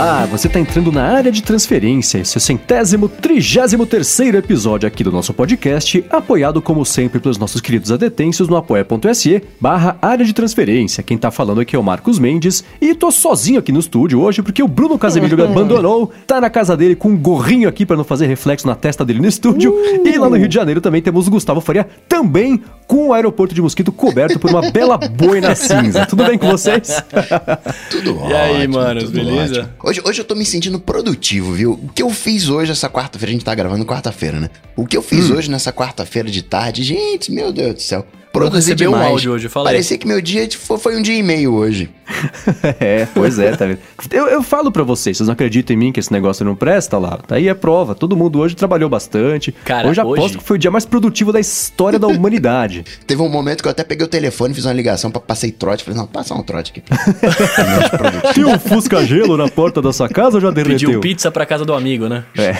Olá, você está entrando na área de transferência, esse é o centésimo, trigésimo terceiro episódio aqui do nosso podcast, apoiado como sempre pelos nossos queridos adetêncios no apoia.se barra área de transferência. Quem tá falando aqui é o Marcos Mendes e tô sozinho aqui no estúdio hoje porque o Bruno Casemiro me abandonou, tá na casa dele com um gorrinho aqui para não fazer reflexo na testa dele no estúdio. Uh. E lá no Rio de Janeiro também temos o Gustavo Faria, também com o aeroporto de mosquito coberto por uma bela boina cinza. Tudo bem com vocês? Tudo ótimo. E aí, mano, beleza? Hoje, hoje eu tô me sentindo produtivo, viu? O que eu fiz hoje, essa quarta-feira, a gente tá gravando quarta-feira, né? O que eu fiz hum. hoje nessa quarta-feira de tarde, gente, meu Deus do céu produzir demais. um áudio hoje, falei. Parecia que meu dia foi um dia e meio hoje. é, pois é, tá vendo? Eu, eu falo para vocês, vocês não acreditam em mim que esse negócio não presta lá? Tá aí é prova. Todo mundo hoje trabalhou bastante. Cara, hoje aposto hoje... que foi o dia mais produtivo da história da humanidade. Teve um momento que eu até peguei o telefone, fiz uma ligação para passei trote. Falei, não, passa um trote aqui. Tem um fusca gelo na porta da sua casa ou já derreteu? Pediu pizza pra casa do amigo, né? É.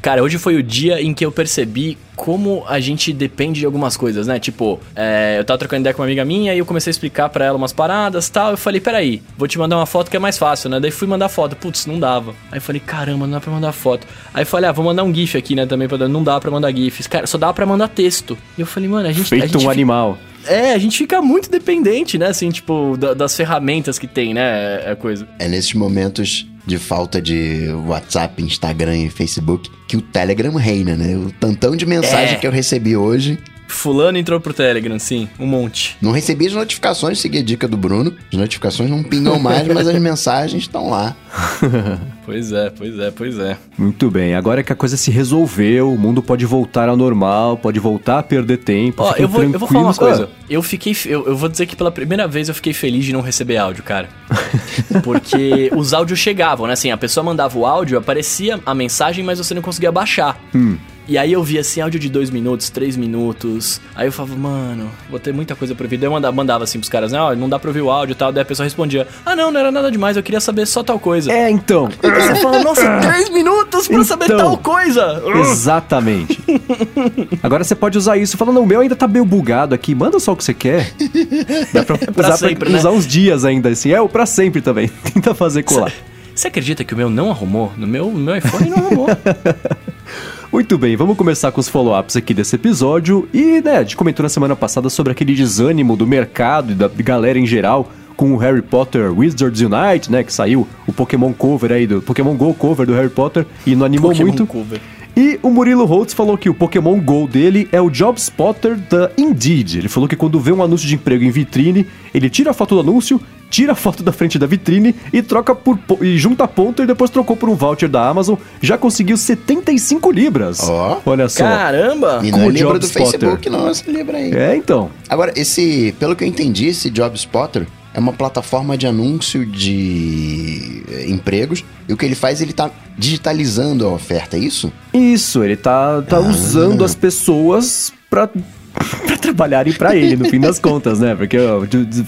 Cara, hoje foi o dia em que eu percebi como a gente depende de algumas coisas, né? Tipo, é, eu tava trocando ideia com uma amiga minha e eu comecei a explicar para ela umas paradas tal. Eu falei, peraí, vou te mandar uma foto que é mais fácil, né? Daí fui mandar foto. Putz, não dava. Aí eu falei, caramba, não dá pra mandar foto. Aí eu falei, ah, vou mandar um GIF aqui, né? Também pra não dá pra mandar GIFs. Cara, só dá pra mandar texto. E eu falei, mano, a gente. Feito a gente um animal. É, a gente fica muito dependente, né? Assim, tipo, da, das ferramentas que tem, né? É, é coisa. É nesses momentos de falta de WhatsApp, Instagram e Facebook que o Telegram reina, né? O tantão de mensagem é. que eu recebi hoje Fulano entrou pro Telegram, sim, um monte. Não recebi as notificações, segui a dica do Bruno. As notificações não pingam mais, mas as mensagens estão lá. pois é, pois é, pois é. Muito bem, agora que a coisa se resolveu, o mundo pode voltar ao normal, pode voltar a perder tempo. Ó, eu vou, eu vou falar uma coisa. Eu fiquei. Eu, eu vou dizer que pela primeira vez eu fiquei feliz de não receber áudio, cara. Porque os áudios chegavam, né? Assim, a pessoa mandava o áudio, aparecia a mensagem, mas você não conseguia baixar. Hum. E aí eu via assim, áudio de dois minutos, três minutos. Aí eu falava, mano, vou ter muita coisa pra ouvir. Daí eu mandava, mandava assim pros caras, né? Ó, não dá pra ouvir o áudio e tal. Daí a pessoa respondia, ah, não, não era nada demais, eu queria saber só tal coisa. É, então. E você fala, nossa, três minutos pra então, saber tal coisa. Exatamente. Agora você pode usar isso falando, o meu ainda tá meio bugado aqui, manda só o que você quer. Dá pra, pra usar, sempre, pra, né? usar uns dias ainda, assim. É, o pra sempre também. Tenta fazer colar. Você acredita que o meu não arrumou? No meu, no meu iPhone não arrumou. Muito bem, vamos começar com os follow-ups aqui desse episódio. E, né, a gente comentou na semana passada sobre aquele desânimo do mercado e da galera em geral com o Harry Potter Wizards Unite, né, que saiu o Pokémon cover aí do Pokémon Go cover do Harry Potter e não animou Pokémon muito. Cover. E o Murilo Holtz falou que o Pokémon Go dele é o Job Spotter da Indeed. Ele falou que quando vê um anúncio de emprego em vitrine, ele tira a foto do anúncio, tira a foto da frente da vitrine e troca por e junta ponto e depois trocou por um voucher da Amazon. Já conseguiu 75 libras. Ó, oh, olha só. Caramba! E não é libra do Spotter. Facebook, não, essa libra aí. É, então. Agora, esse, pelo que eu entendi, esse Job Spotter é uma plataforma de anúncio de eh, empregos. E o que ele faz, ele tá digitalizando a oferta, é isso? Isso, ele tá, tá ah. usando as pessoas para para trabalharem para ele, no fim das contas, né? Porque ó,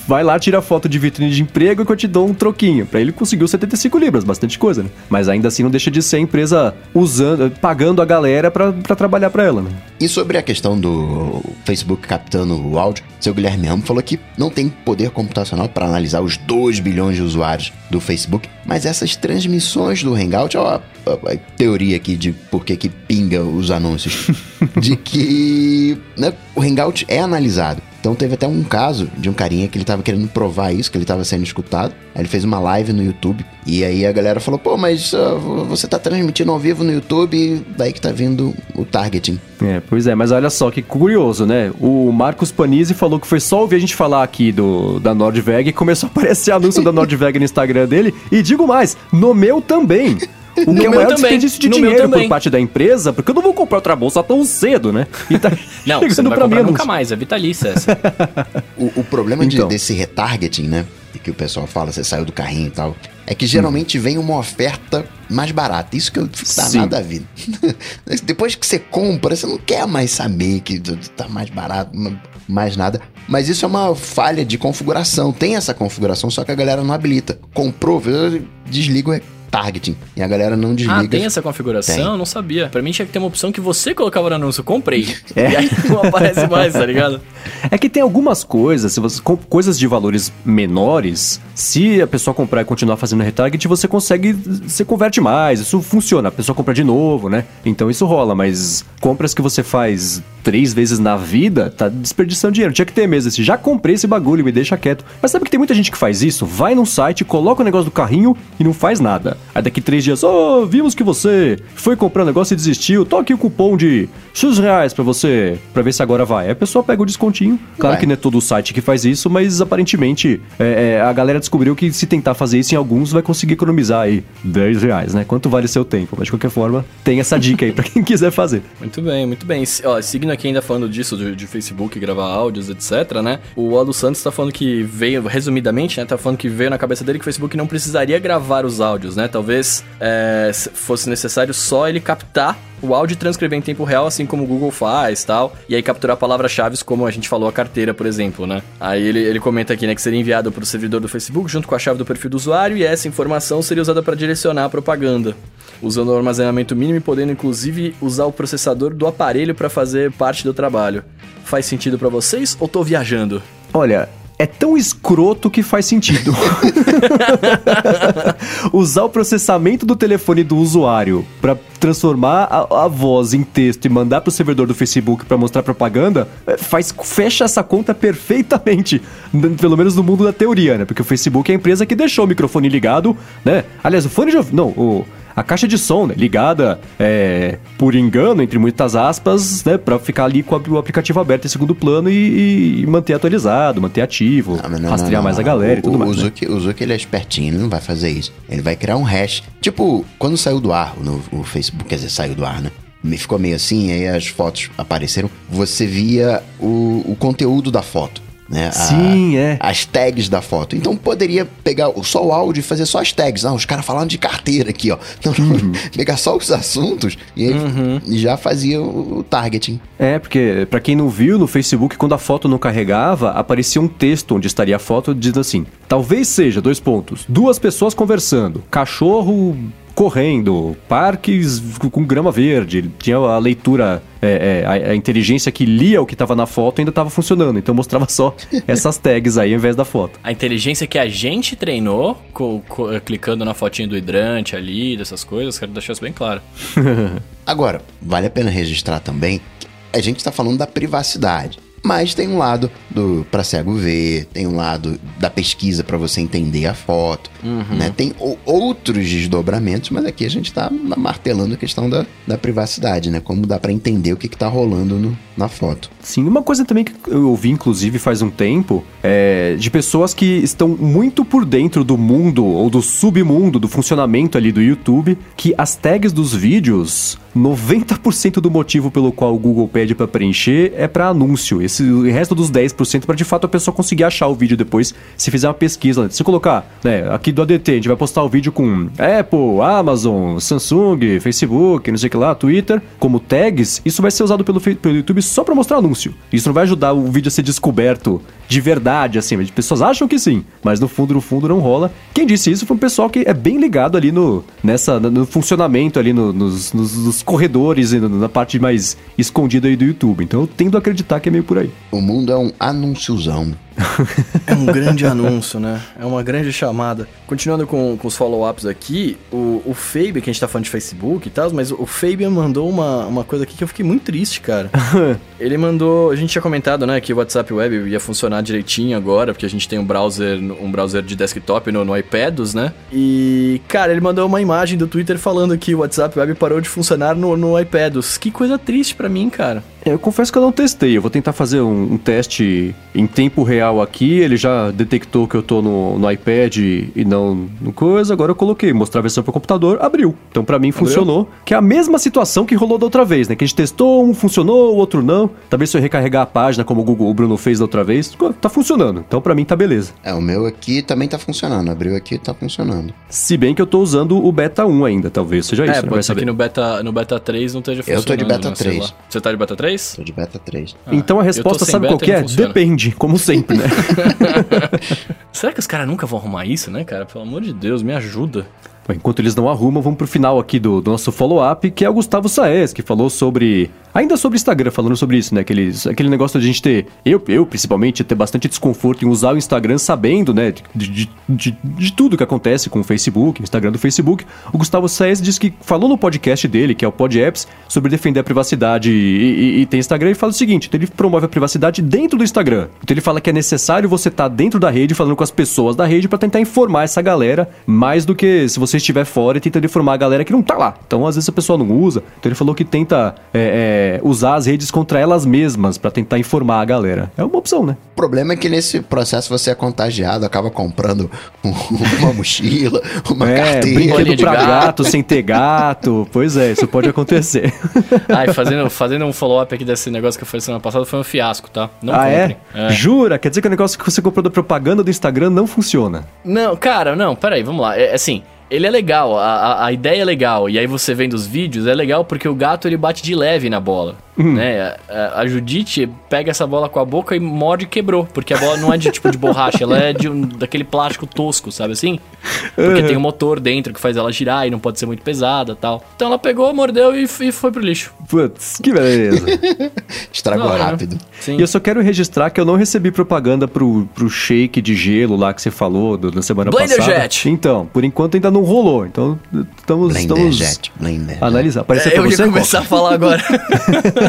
vai lá, tira foto de vitrine de emprego que eu te dou um troquinho. Para ele conseguiu 75 libras, bastante coisa, né? Mas ainda assim não deixa de ser a empresa usando, pagando a galera para trabalhar para ela, né? E sobre a questão do Facebook captando o áudio, seu Guilherme Ramos falou que não tem poder computacional para analisar os 2 bilhões de usuários do Facebook, mas essas transmissões do Hangout, ó, a, a teoria aqui de por que que pinga os anúncios, de que né, o Hangout é analisado. Então teve até um caso de um carinha que ele tava querendo provar isso, que ele tava sendo escutado. Aí ele fez uma live no YouTube. E aí a galera falou: pô, mas uh, você tá transmitindo ao vivo no YouTube, daí que tá vindo o targeting. É, pois é, mas olha só que curioso, né? O Marcos Panizzi falou que foi só ouvir a gente falar aqui do, da Nordveg e começou a aparecer anúncio da Nordveg no Instagram dele. E digo mais, no meu também. O no que é o maior também. desperdício de no dinheiro por parte da empresa, porque eu não vou comprar outra bolsa tão cedo, né? E tá não, você não vai comprar menos. nunca mais, é vitalícia essa. o, o, problema então. de, desse retargeting, né? Que o pessoal fala, você saiu do carrinho e tal, é que geralmente hum. vem uma oferta mais barata. Isso que eu fico danado a vida. Depois que você compra, você não quer mais saber que tá mais barato, mais nada. Mas isso é uma falha de configuração. Tem essa configuração, só que a galera não habilita. Comprou, desliga targeting. E a galera não desliga. Ah, tem essa configuração? Tem. Eu não sabia. Pra mim tinha que ter uma opção que você colocava no anúncio. Comprei. É. E aí não aparece mais, tá ligado? É que tem algumas coisas, se você, coisas de valores menores, se a pessoa comprar e continuar fazendo retarget, você consegue, você converte mais, isso funciona, a pessoa compra de novo, né? Então isso rola, mas compras que você faz três vezes na vida, tá desperdiçando dinheiro. Tinha que ter mesmo esse, já comprei esse bagulho, me deixa quieto. Mas sabe que tem muita gente que faz isso? Vai num site, coloca o negócio do carrinho e não faz nada. Aí daqui três dias, oh, vimos que você foi comprar um negócio e desistiu, toque o cupom de X reais pra você, pra ver se agora vai. Aí a pessoa pega o descontinho. Claro Vai. que não é todo o site que faz isso, mas aparentemente é, é, a galera descobriu que se tentar fazer isso em alguns, vai conseguir economizar aí 10 reais, né? Quanto vale seu tempo? Mas de qualquer forma, tem essa dica aí pra quem quiser fazer. Muito bem, muito bem. Ó, seguindo aqui ainda falando disso, de, de Facebook, gravar áudios, etc, né? O Aldo Santos tá falando que veio, resumidamente, né? Tá falando que veio na cabeça dele que o Facebook não precisaria gravar os áudios, né? Talvez é, se fosse necessário só ele captar o áudio e transcrever em tempo real, assim como o Google faz tal. E aí capturar palavras-chave, como a gente falou, a carteira, por exemplo, né? Aí ele, ele comenta aqui, né, que seria enviado pro servidor do Facebook junto com a chave do perfil do usuário e essa informação seria usada para direcionar a propaganda. Usando o armazenamento mínimo e podendo inclusive usar o processador do aparelho para fazer parte do trabalho. Faz sentido para vocês ou tô viajando? Olha, é tão escroto que faz sentido. Usar o processamento do telefone do usuário pra transformar a, a voz em texto e mandar pro servidor do Facebook pra mostrar propaganda, é, faz fecha essa conta perfeitamente, pelo menos no mundo da teoria, né? Porque o Facebook é a empresa que deixou o microfone ligado, né? Aliás, o fone de não, o a caixa de som, né, ligada é, por engano, entre muitas aspas, né, para ficar ali com o aplicativo aberto em segundo plano e, e manter atualizado, manter ativo, Ah, mas não, rastrear não, não, mais a não. galera o, e tudo o, mais. O né? O Zuck, ele é espertinho, ele não vai fazer isso. Ele vai criar um hash. Tipo, quando saiu do ar no, o Facebook, quer dizer, saiu do ar, né? Me Ficou meio assim, aí as fotos apareceram. Você via o, o conteúdo da foto. Né? A- Sim, é. As tags da foto. Então poderia pegar só o áudio e fazer só as tags. Ah, os caras falando de carteira aqui, ó. Não, Uhum. Pegar só os assuntos e aí já fazia o, o targeting. É, porque pra quem não viu, no Facebook, quando a foto não carregava, aparecia um texto onde estaria a foto dizendo assim: talvez seja, dois pontos, duas pessoas conversando, cachorro correndo, parques com grama verde, tinha a leitura, é, é, a, a inteligência que lia o que tava na foto ainda tava funcionando, então mostrava só essas tags aí ao invés da foto. A inteligência que a gente treinou, co- co- clicando na fotinha do hidrante ali, dessas coisas, quero deixar isso bem claro. Agora, vale a pena registrar também que a gente está falando da privacidade. Mas tem um lado do para cego ver, tem um lado da pesquisa para você entender a foto, né? Tem o- outros desdobramentos, mas aqui a gente tá martelando a questão da, da privacidade, né? Como dá para entender o que, que tá rolando no- na foto. Sim, uma coisa também que eu ouvi, inclusive, faz um tempo, é de pessoas que estão muito por dentro do mundo ou do submundo, do funcionamento ali do YouTube, que as tags dos vídeos, 90% do motivo pelo qual o Google pede pra preencher é pra anúncio. Esse, resto dos 10% pra de fato a pessoa conseguir achar o vídeo depois, se fizer uma pesquisa. Se colocar, né, aqui do ADT, a gente vai postar o vídeo com Apple, Amazon, Samsung, Facebook, não sei o que lá, Twitter, como tags, isso vai ser usado pelo, pelo YouTube só pra mostrar anúncio. Isso não vai ajudar o vídeo a ser descoberto de verdade, assim. As pessoas acham que sim, mas no fundo, no fundo não rola. Quem disse isso foi um pessoal que é bem ligado ali no, nessa, no funcionamento ali no- nos, nos- nos corredores e na parte mais escondida aí do YouTube. Então eu tendo a acreditar que é meio por aí. O mundo é um anúnciozão. É um grande anúncio, né? É uma grande chamada. Continuando com, com os follow-ups aqui, o, o Fabian, que a gente tá falando de Facebook e tal, mas o Fabian mandou uma, uma coisa aqui que eu fiquei muito triste, cara. Ele mandou. A gente tinha comentado, né, que o WhatsApp Web ia funcionar direitinho agora, porque a gente tem um browser, um browser de desktop no, no iPads, né? E, cara, ele mandou uma imagem do Twitter falando que o WhatsApp Web parou de funcionar no, no iPads. Que coisa triste pra mim, cara. Eu confesso que eu não testei. Eu vou tentar fazer um, um teste em tempo real aqui. Ele já detectou que eu tô no, no iPad e não no coisa. Agora eu coloquei, mostrar a versão pro computador, abriu. Então pra mim funcionou. Que é a mesma situação que rolou da outra vez, né? Que a gente testou, um funcionou, o outro não. Talvez se eu recarregar a página, como o, Google, o Bruno fez da outra vez, tá funcionando. Então pra mim tá beleza. É, o meu aqui também tá funcionando. Abriu aqui tá funcionando. Se bem que eu tô usando o Beta 1 ainda, talvez seja isso. é, né? Vai pode ser saber. que no beta, no beta 3 não esteja funcionando. Eu tô de beta né, sei 3. lá. Você tá de beta 3? Tô de beta 3. Então a tô resposta sabe qual é? Depende, como sempre? Será que os caras nunca vão arrumar isso, né, cara? Pelo amor de Deus, me ajuda. Enquanto eles não arrumam, vamos pro final aqui do, do nosso follow-up, que é o Gustavo Saez, que falou sobre. Ainda sobre Instagram, falando sobre isso, né? Aquele, aquele negócio de a gente ter. Eu, eu, principalmente, ter bastante desconforto em usar o Instagram sabendo, né? De, de, de, de tudo que acontece com o Facebook, o Instagram do Facebook. O Gustavo Saez disse que falou no podcast dele, que é o Pod Apps, sobre defender a privacidade e, e, e tem Instagram e fala o seguinte: então ele promove a privacidade dentro do Instagram. Então ele fala que é necessário você estar tá dentro da rede falando com as pessoas da rede para tentar informar essa galera mais do que se você estiver fora e tentando informar a galera que não tá lá. Então às vezes a pessoa não usa. Então ele falou que tenta é, é, usar as redes contra elas mesmas para tentar informar a galera. É uma opção, né? O problema é que nesse processo você é contagiado, acaba comprando uma mochila, uma é, carteira. Brinquedo pra gato. gato sem ter gato. Pois é, isso pode acontecer. Ai, fazendo, fazendo um follow-up aqui desse negócio que eu falei semana passada, foi um fiasco, tá? Não ah, é? é? Jura? Quer dizer que o negócio que você comprou da propaganda do Instagram não funciona? Não, cara, não, peraí, vamos lá. É assim, ele é legal, a, a, ideia é legal. E aí você vendo os vídeos, é legal porque o gato ele bate de leve na bola. Uhum. Né? A, a, Judite pega essa bola com a boca e morde e quebrou. Porque a bola não é de tipo de borracha, ela é de um, daquele plástico tosco, sabe assim? Porque uhum. tem um motor dentro que faz ela girar e não pode ser muito pesada tal. Então ela pegou, mordeu e, e foi pro lixo. Putz, que beleza. Estragou não, rápido. Sim. E eu só quero registrar que eu não recebi propaganda pro, pro shake de gelo lá que você falou do, na semana Blender passada. Jet. Então, por enquanto ainda não rolou. Então, estamos, Blender estamos Jet. Blender analisar. Parece é, eu ia começar a falar agora.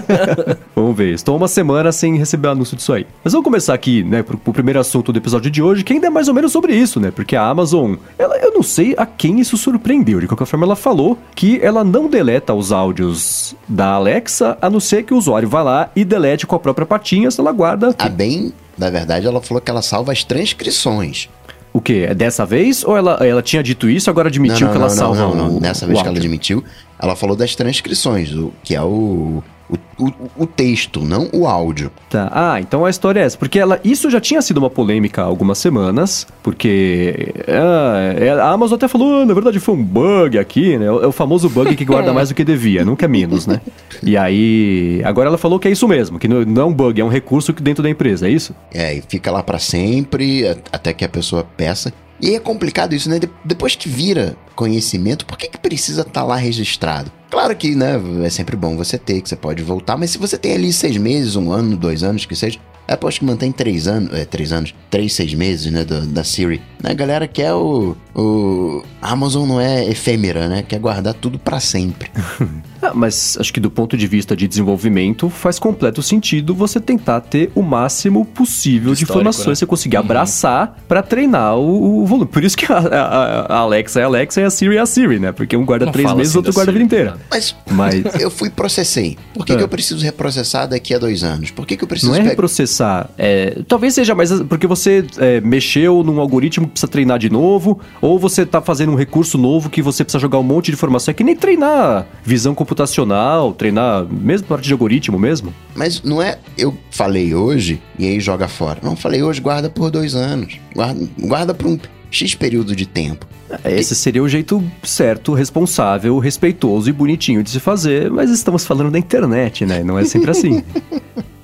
vamos ver. Estou uma semana sem receber anúncio disso aí. Mas vamos começar aqui, né, pro, pro primeiro assunto do episódio de hoje, que ainda é mais ou menos sobre isso, né? Porque a Amazon, ela, eu não sei a quem isso surpreendeu. De qualquer forma, ela falou que ela não deleta os áudios da Alexa, a não ser que o usuário vá lá e delete com a própria patinha, se ela guarda. A bem, na verdade, ela falou que ela salva as transcrições. O quê? É dessa vez? Ou ela, ela tinha dito isso agora admitiu não, não, que ela não, salva não, não, não. Nessa vez que ela admitiu, ela falou das transcrições, o, que é o, o, o, o, texto, não o áudio. Tá. Ah, então a história é essa. Porque ela, isso já tinha sido uma polêmica há algumas semanas, porque ah, a Amazon até falou, ah, na verdade foi um bug aqui, né? É o famoso bug que guarda mais do que devia, nunca menos, né? E aí, agora ela falou que é isso mesmo, que não é um bug, é um recurso dentro da empresa, é isso? É, e fica lá para sempre, até que a pessoa peça. E é complicado isso, né? depois que vira conhecimento, por que, que precisa estar tá lá registrado? Claro que, né, é sempre bom você ter, que você pode voltar, mas se você tem ali seis meses, um ano, dois anos, que seja, Apple acho que mantém três anos, é, três anos, três, seis meses, né, do, da Siri. Né, galera quer o, o... A Amazon não é efêmera, né, quer guardar tudo para sempre. ah, mas acho que do ponto de vista de desenvolvimento, faz completo sentido você tentar ter o máximo possível de informações, né? você conseguir uhum. abraçar para treinar o, o, volume. Por isso que a, a, a, Alexa é a Alexa e a Siri é a Siri, né, porque um guarda não três meses, o assim outro guarda a vida inteira. Mas, mas... eu fui processei. Por que, é. que eu preciso reprocessar daqui a dois anos? Por que, que eu preciso... Não é reprocessar pensar. É, talvez seja mais porque você é, mexeu num algoritmo que precisa treinar de novo, ou você está fazendo um recurso novo que você precisa jogar um monte de informação. É que nem treinar visão computacional, treinar mesmo parte de algoritmo mesmo. Mas não é eu falei hoje e aí joga fora. Não, falei hoje, guarda por dois anos. Guarda, guarda por um X período de tempo. Esse seria o jeito certo, responsável, respeitoso e bonitinho de se fazer, mas estamos falando da internet, né? Não é sempre assim.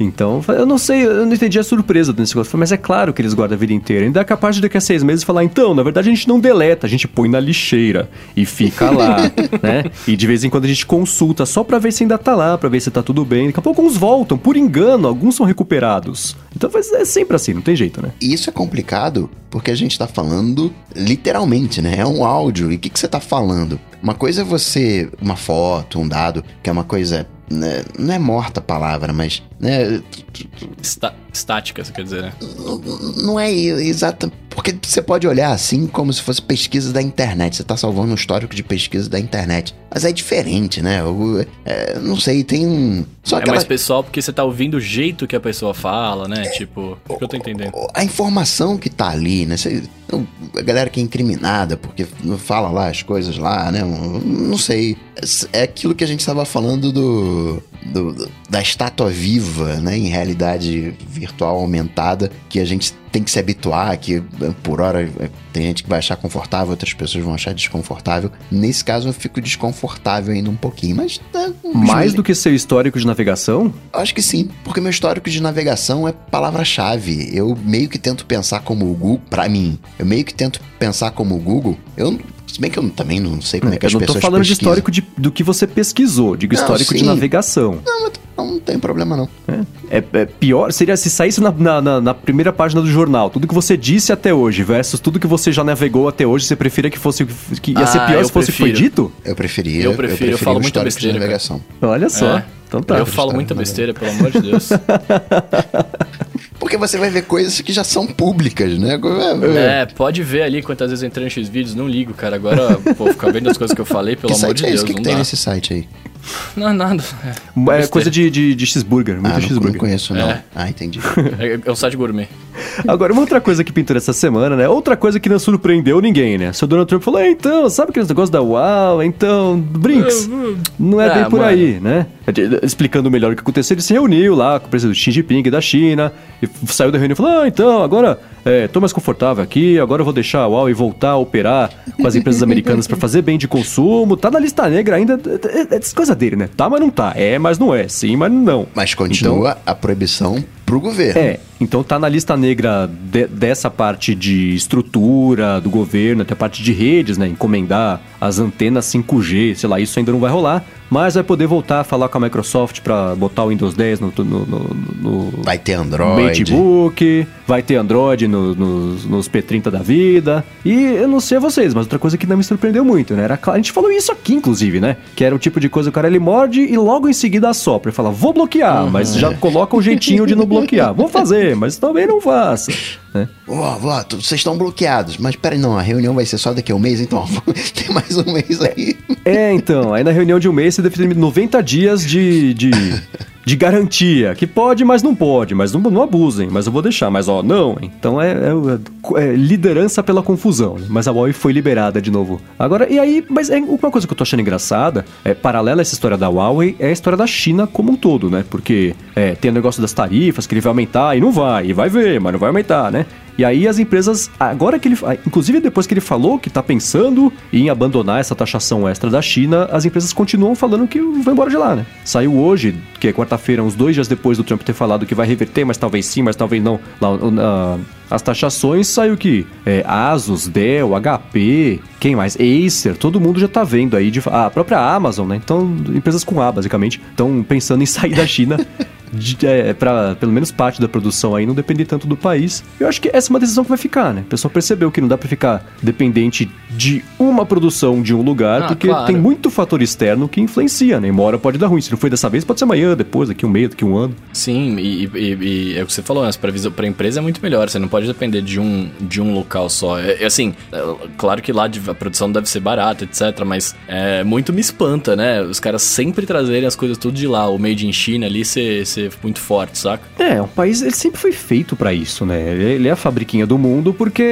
Então, eu não sei, eu não entendi a surpresa desse negócio. Mas é claro que eles guardam a vida inteira. Ainda é capaz de daqui a seis meses falar, então, na verdade a gente não deleta, a gente põe na lixeira e fica lá, né? E de vez em quando a gente consulta só pra ver se ainda tá lá, pra ver se tá tudo bem. Daqui a pouco uns voltam, por engano, alguns são recuperados. Então é sempre assim, não tem jeito, né? E isso é complicado porque a gente tá falando literalmente, né? É um áudio. E o que, que você tá falando? Uma coisa é você, uma foto, um dado, que é uma coisa né, não é morta a palavra, mas. Né, Está, estática, você quer dizer, né? Não, não é exata. Porque você pode olhar assim como se fosse pesquisa da internet. Você está salvando um histórico de pesquisa da internet. Mas é diferente, né? Eu, é, não sei, tem um. Só é aquela... mais pessoal porque você tá ouvindo o jeito que a pessoa fala, né? É, tipo, o que eu tô entendendo. A informação que tá ali, né? Você, a galera que é incriminada porque fala lá as coisas lá, né? Não sei. É aquilo que a gente estava falando do, do, da estátua viva, né? Em realidade virtual aumentada, que a gente tem que se habituar, que por hora tem gente que vai achar confortável, outras pessoas vão achar desconfortável. Nesse caso eu fico desconfortável ainda um pouquinho, mas... Né, Mais do que seu histórico de navegação? Acho que sim, porque meu histórico de navegação é palavra-chave. Eu meio que tento pensar como o Google, pra mim, eu meio que tento pensar como o Google. Eu Se bem que eu também não sei como é, que Eu as não tô pessoas falando de pesquisam. histórico de- do que você pesquisou, digo Não, histórico de sim. navegação. Não, mas não tem problema não. É, é pior, seria se saísse na, na- na- na primeira página do jornal, tudo que você disse até hoje versus tudo que você já navegou até hoje, você preferia que fosse que ia ser Ah, pior eu se fosse o que foi prefiro. dito? Eu preferia. Eu prefiro, eu falo o muita besteira, de cara. navegação. Olha só. É. Então tá. eu falo muita besteira, pelo amor de Deus. Porque você vai ver coisas que já são públicas, né? É, pode ver ali quantas vezes eu entrei vídeos, não ligo, cara. Agora, pô, ficar vendo as coisas que eu falei, pelo que amor site de é Deus? O que, não que tem dá. nesse site aí? Não, nada. É Besteira. coisa de, de, de cheeseburger, muito Ah, não, não cheeseburger. conheço não. É. Ah, entendi. É, é um site gourmet. Agora, uma outra coisa que pintou essa semana, né? Outra coisa que não surpreendeu ninguém, né? Seu Donald Trump falou, é, então, sabe aqueles negócios da UAU? Então, Brinks, não é Ah, bem por mano. aí, né? Explicando melhor o que aconteceu, ele se reuniu lá com o presidente Xi Jinping da China, e saiu da reunião e falou, ah, então, agora é, tô mais confortável aqui, agora eu vou deixar a Huawei voltar a operar com as empresas americanas para fazer bem de consumo, tá na lista negra ainda, é, é, é coisa dele, né? Tá, mas não tá, é, mas não é, sim, mas não. Mas continua a proibição pro governo. É, então tá na lista negra de- dessa parte de estrutura do governo, até a parte de redes, né? Encomendar as antenas 5G, sei lá, isso ainda não vai rolar. Mas vai poder voltar a falar com a Microsoft pra botar o Windows 10 no, no, no, no Vai ter Android. Matebook, vai ter Android no- nos, nos P30 da vida. E eu não sei a vocês, mas outra coisa que não me surpreendeu muito, né? Era, a gente falou isso aqui, inclusive, né? Que era o tipo de coisa que o cara ele morde e logo em seguida assopra e fala, vou bloquear, mas já coloca um jeitinho de não bloquear. Vou fazer, mas também não faça. Né? Ó, tu- vocês estão bloqueados. Mas peraí, não, a reunião vai ser só daqui a um mês, então tem mais um mês aí. É, então, aí na reunião de um mês você deve ter 90 dias de, de, de garantia. Que pode, mas não pode, mas não, não abusem, mas eu vou deixar. Mas ó, não. Então é, é- é liderança pela confusão. né? Mas a Huawei foi liberada de novo. Agora, e aí, mas é uma coisa que eu tô achando engraçada, é paralela a essa história da Huawei, é a história da China como um todo, né? Porque é, tem o negócio das tarifas que ele vai aumentar e não vai, e vai ver, mas não vai aumentar, né? E aí as empresas, agora que ele, inclusive depois que ele falou que tá pensando em abandonar essa taxação extra da China, as empresas continuam falando que vai embora de lá, né? Saiu hoje, que é quarta-feira, uns dois dias depois do Trump ter falado que vai reverter, mas talvez sim, mas talvez não, lá, as taxações, saiu que é, Asus, Dell, HP, quem mais? Acer, todo mundo já tá vendo aí, de, a própria Amazon, né? Então, empresas com A, basicamente, estão pensando em sair da China de, é, para pelo menos parte da produção aí não depender tanto do país. Eu acho que essa é uma decisão que vai ficar, né? O pessoal percebeu que não dá pra ficar dependente de uma produção de um lugar, Ah, porque claro. tem muito fator externo que influencia, né? Uma hora pode dar ruim. Se não foi dessa vez, pode ser amanhã, depois, daqui um mês, daqui um ano. Sim, e, e- e é o que você falou, né? Para a empresa é muito melhor. Você não pode depender de um, de um local só. É, é assim, é, claro que lá de- a produção deve ser barata, etc. Mas é, muito me espanta, né? Os caras sempre trazerem as coisas tudo de lá. O made in China ali ser, ser muito forte, saca? É, um país, ele sempre foi feito pra isso, né? Ele é a fabriquinha do mundo porque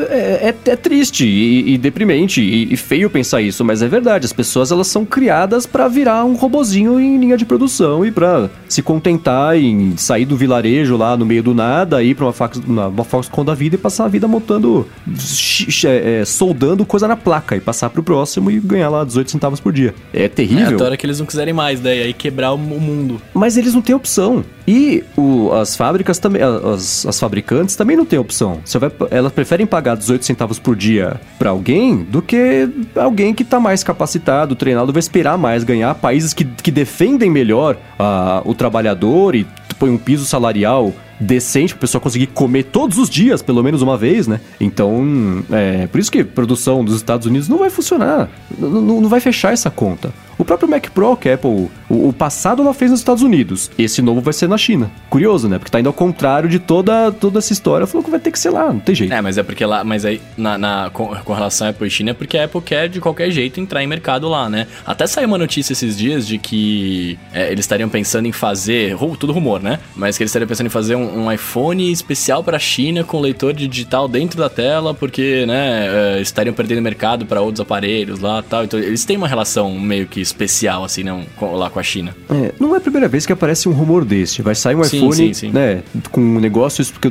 é, é- é triste e, e deprimente e, e feio pensar isso, mas é verdade. As pessoas, elas são criadas pra virar um robozinho em linha de produção e pra se contentar em sair do vilarejo lá no meio do nada, ir pra uma, fax, uma, uma Foxconn da vida e passar a vida montando, chi- é, soldando coisa na placa e passar pro próximo e ganhar lá 18 centavos por dia. É É, terrível. até a hora que eles não quiserem mais, daí aí quebrar o mundo. Mas eles não têm opção. E o- as fábricas também, as, as fabricantes também não têm opção. Você vai, elas preferem pagar 18 centavos por dia pra alguém do que alguém que tá mais capacitado, treinado, vai esperar mais ganhar. Países que, que defendem melhor ah, o trabalhador e põe um piso salarial decente pra pessoa conseguir comer todos os dias, pelo menos uma vez, né? Então, é por isso que produção dos Estados Unidos não vai funcionar. Não vai fechar essa conta. O próprio Mac Pro, que a Apple, o, o passado ela fez nos Estados Unidos. Esse novo vai ser na China. Curioso, né? Porque tá indo ao contrário de toda, toda essa história. Falou que vai ter que ser lá, não tem jeito. É, mas é porque lá, mas aí, na, na- com, com relação à Apple e China, é porque a Apple quer de qualquer jeito entrar em mercado lá, né? Até saiu uma notícia esses dias de que é, eles estariam pensando em fazer, tudo rumor, né? Mas que eles estariam pensando em fazer um, um iPhone especial pra China com leitor de digital dentro da tela, porque, né, é, estariam perdendo mercado pra outros aparelhos lá tal. Então eles têm uma relação meio que especial, assim, não, com- lá com a China. É, não é a primeira vez que aparece um rumor desse. Vai sair um Sim, iPhone, sim, sim. né, com negócios, porque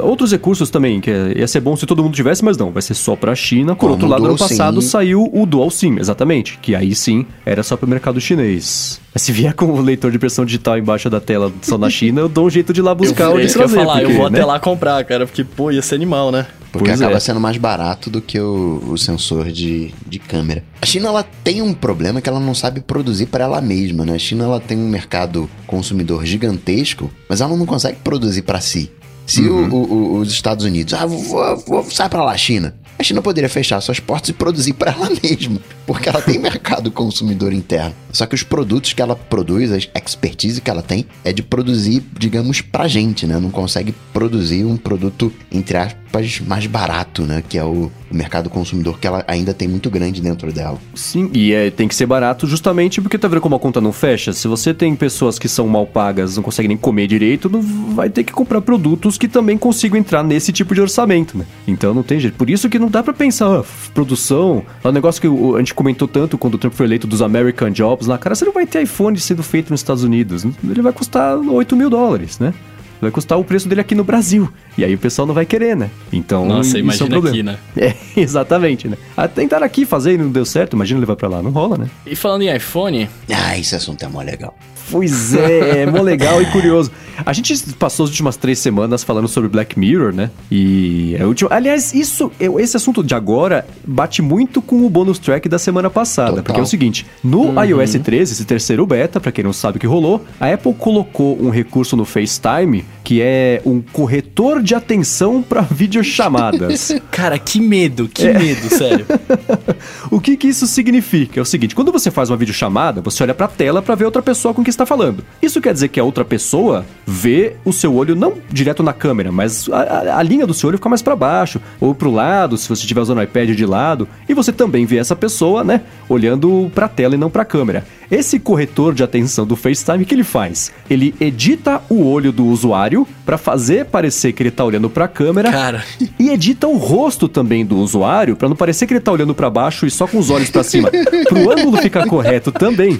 outros recursos também, que é- ia ser bom se todo mundo tivesse, mas não, vai ser só pra China. Por Como outro o lado, ano passado SIM. saiu o Dual SIM, exatamente, que aí sim era só pro mercado chinês. Mas se vier com o leitor de impressão digital embaixo da tela só na China, eu dou um jeito de ir lá buscar onde é isso que eu falar, eu porque, vou né? até lá comprar, cara, porque, pô, ia ser animal, né? Porque Pois acaba é. sendo mais barato do que o, o sensor de, de câmera. A China ela tem um problema que ela não sabe produzir para ela mesma, né? A China ela tem um mercado consumidor gigantesco, mas ela não consegue produzir para si. Se o- o- o- os Estados Unidos, ah, vou, vou, vou sai para lá, China. A China poderia fechar suas portas e produzir para ela mesma, porque ela tem mercado consumidor interno. Só que os produtos que ela produz, a expertise que ela tem, é de produzir, digamos, pra gente, né? Não consegue produzir um produto, entre aspas, mais barato, né? Que é o, o mercado consumidor que ela ainda tem muito grande dentro dela. Sim, e é, tem que ser barato justamente porque tá vendo como a conta não fecha? Se você tem pessoas que são mal pagas, não conseguem nem comer direito, não vai ter que comprar produtos que também consigam entrar nesse tipo de orçamento, né? Então não tem jeito. Por isso que não dá pra pensar, f- produção, é um negócio que a gente comentou tanto quando o Trump foi eleito dos American Jobs lá, cara, você não vai ter iPhone sendo feito nos Estados Unidos. Ele vai custar 8 mil dólares, né? Vai custar o preço dele aqui no Brasil. E aí o pessoal não vai querer, né? Então, Nossa, isso é um imagina problema. aqui, né? É, exatamente, né? Ah, tentaram aqui fazer e não deu certo, imagina levar pra lá. Não rola, né? E falando em iPhone, Ah, esse assunto é mó legal. Pois é, é mó legal e curioso. A gente passou as últimas três semanas falando sobre Black Mirror, né? E é o último. Aliás, isso, esse assunto de agora bate muito com o bonus track da semana passada. Total. Porque é o seguinte: no iOS 13, esse terceiro beta, pra quem não sabe o que rolou, a Apple colocou um recurso no FaceTime que é um corretor de atenção pra videochamadas. cara, que medo, que É. medo, sério. O que que isso significa? É o seguinte, quando você faz uma videochamada, você olha pra tela pra ver outra pessoa com quem está falando. Isso quer dizer que a outra pessoa vê o seu olho não direto na câmera, mas a, a- a linha do seu olho fica mais pra baixo ou pro lado, se você estiver usando o iPad de lado, e você também vê essa pessoa, né, olhando pra tela e não pra câmera. Esse corretor de atenção do FaceTime, o que ele faz? Ele edita o olho do usuário pra fazer parecer que ele tá olhando pra câmera Cara, e edita o rosto também do usuário pra não parecer que ele tá olhando pra baixo e só com os olhos pra cima. Pro ângulo ficar correto também.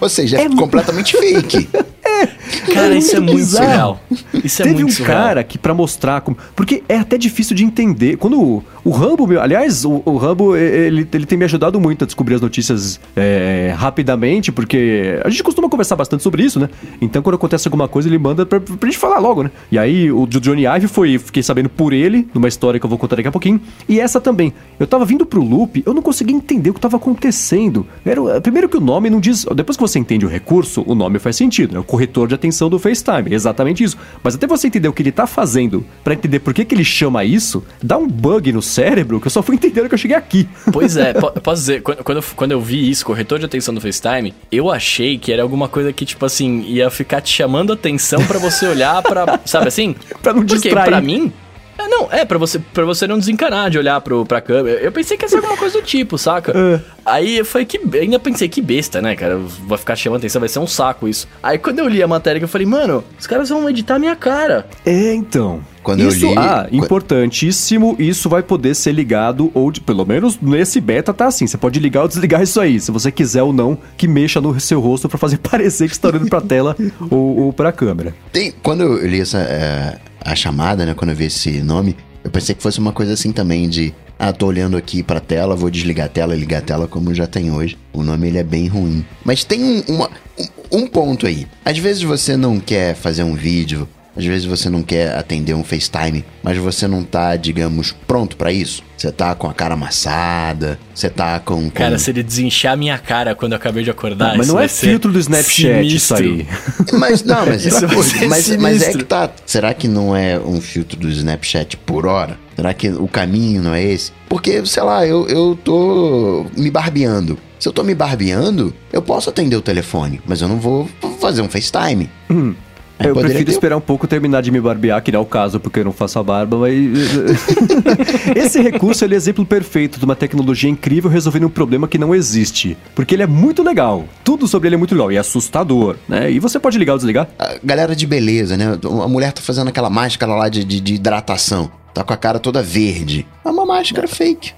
Ou seja, é, completamente fake. cara, isso é muito bizarro. surreal. Isso é Teve muito um surreal. cara que pra mostrar como, porque é até difícil de entender. Quando o, o Rambo, meu, aliás, o, o Rambo ele, ele tem me ajudado muito a descobrir as notícias é, rapidamente, porque a gente costuma conversar bastante sobre isso, né? Então quando acontece alguma coisa ele manda pra, pra gente falar logo, né? E aí o do Johnny Ive foi, fiquei sabendo por ele, numa história que eu vou contar daqui a pouquinho. E essa também. Eu tava vindo pro loop, eu não conseguia entender o que tava acontecendo. Era, primeiro que o nome não diz. Depois que você entende o recurso, o nome faz sentido, né? O corretor de atenção do FaceTime. é Exatamente isso. Mas até você entender o que ele tá fazendo, pra entender por que, que ele chama isso, dá um bug no cérebro que eu só fui entender que eu cheguei aqui. Pois é, po- posso dizer, quando, quando, eu, quando eu vi isso, corretor de atenção do FaceTime, eu achei que era alguma coisa que, tipo assim, ia ficar te chamando atenção pra você olhar pra. Sabe assim? Pra não Porque distrair. pra mim. É, não, é, pra você, pra você não desencanar de olhar pro, pra câmera. Eu pensei que ia ser alguma coisa do tipo, saca? É. Aí eu falei que. Ainda pensei que besta, né, cara? Vai ficar chamando atenção, vai ser um saco isso. Aí quando eu li a matéria, eu falei, mano, os caras vão editar a minha cara. É, então. Quando eu isso, li- Ah, quan- importantíssimo. Isso vai poder ser ligado, ou de- pelo menos nesse beta tá assim. Você pode ligar ou desligar isso aí. Se você quiser ou não, que mexa no seu rosto pra fazer parecer que está olhando pra tela ou, ou pra câmera. Tem, quando eu li essa, é, a chamada, né? Quando eu vi esse nome, eu pensei que fosse uma coisa assim também de... Ah, tô olhando aqui pra tela, vou desligar a tela, ligar a tela como já tem hoje. O nome ele é bem ruim. Mas tem um, uma- um, um ponto aí. Às vezes você não quer fazer um vídeo, às vezes você não quer atender um FaceTime, mas você não tá, digamos, pronto pra isso. Você tá com a cara amassada, você tá com... com... Cara, se ele desinchar a minha cara quando eu acabei de acordar. mas isso não é filtro do Snapchat isso sinistro. aí. Mas não, mas, Isso ser mas, mas é que tá. Será que não é um filtro do Snapchat por hora? Será que o caminho não é esse? Porque, sei lá, eu, eu tô me barbeando. Se eu tô me barbeando, eu posso atender o telefone, mas eu não vou fazer um FaceTime. Aí Eu poderia prefiro ter- esperar um pouco terminar de me barbear, que não é o caso, porque eu não faço a barba, mas... Esse recurso ele é exemplo perfeito de uma tecnologia incrível resolvendo um problema que não existe. Porque ele é muito legal. Tudo sobre ele é muito legal e é assustador, né? E você pode ligar ou desligar. A galera de beleza, né? A mulher tá fazendo aquela máscara lá de, de, de hidratação. Tá com a cara toda verde. É uma máscara fake.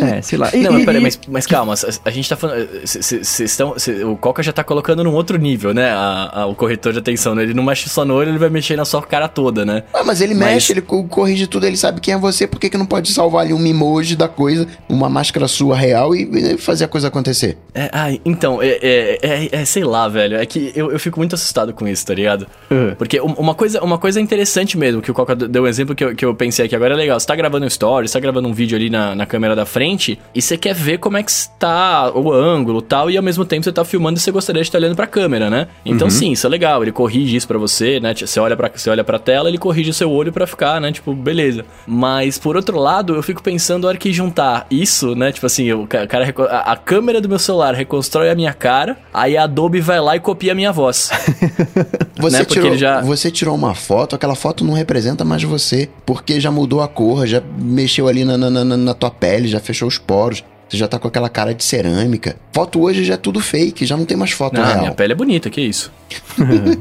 É, sei lá. E, Não, mas peraí, mas, mas calma, a, a gente tá falando. Vocês estão. cê- o Coca já tá colocando num outro nível, né? A- a- o corretor de atenção, né? Ele não mexe só no olho, ele vai mexer na sua cara toda, né? Ah, mas ele Mas- mexe, ele co- corrige tudo, ele sabe quem é você, por que, que não pode salvar ali um emoji da coisa, uma máscara sua real e, e fazer a coisa acontecer? É, ai, então, é, é, é- é, sei lá, velho. É que eu, eu fico muito assustado com isso, tá ligado? Uhum. Porque um- uma coisa, uma coisa interessante mesmo, que o Coca deu um exemplo que eu, que eu pensei aqui agora é legal. Você tá gravando um story, você tá gravando um vídeo ali na, na câmera da frente e você quer ver como é que está o ângulo e tal, e ao mesmo tempo você tá filmando e você gostaria de estar olhando pra câmera, né? Então sim, isso é legal. Ele corrige isso pra você, né? Você olha pra, você olha pra tela, ele corrige o seu olho pra ficar, né? Tipo, beleza. Mas por outro lado, eu fico pensando a hora que juntar isso, né? Tipo assim, o ca- cara, a, a câmera do meu celular reconstrói a minha cara, aí a Adobe vai lá e copia a minha voz. Você, Né, tirou, já- você tirou uma foto, aquela foto não representa mais você, porque já mudou a cor, já mexeu ali na, na, na, na tua pele, já fechou os poros. Você já tá com aquela cara de cerâmica. Foto hoje já é tudo fake, já não tem mais foto Não, real. minha pele é bonita, que isso.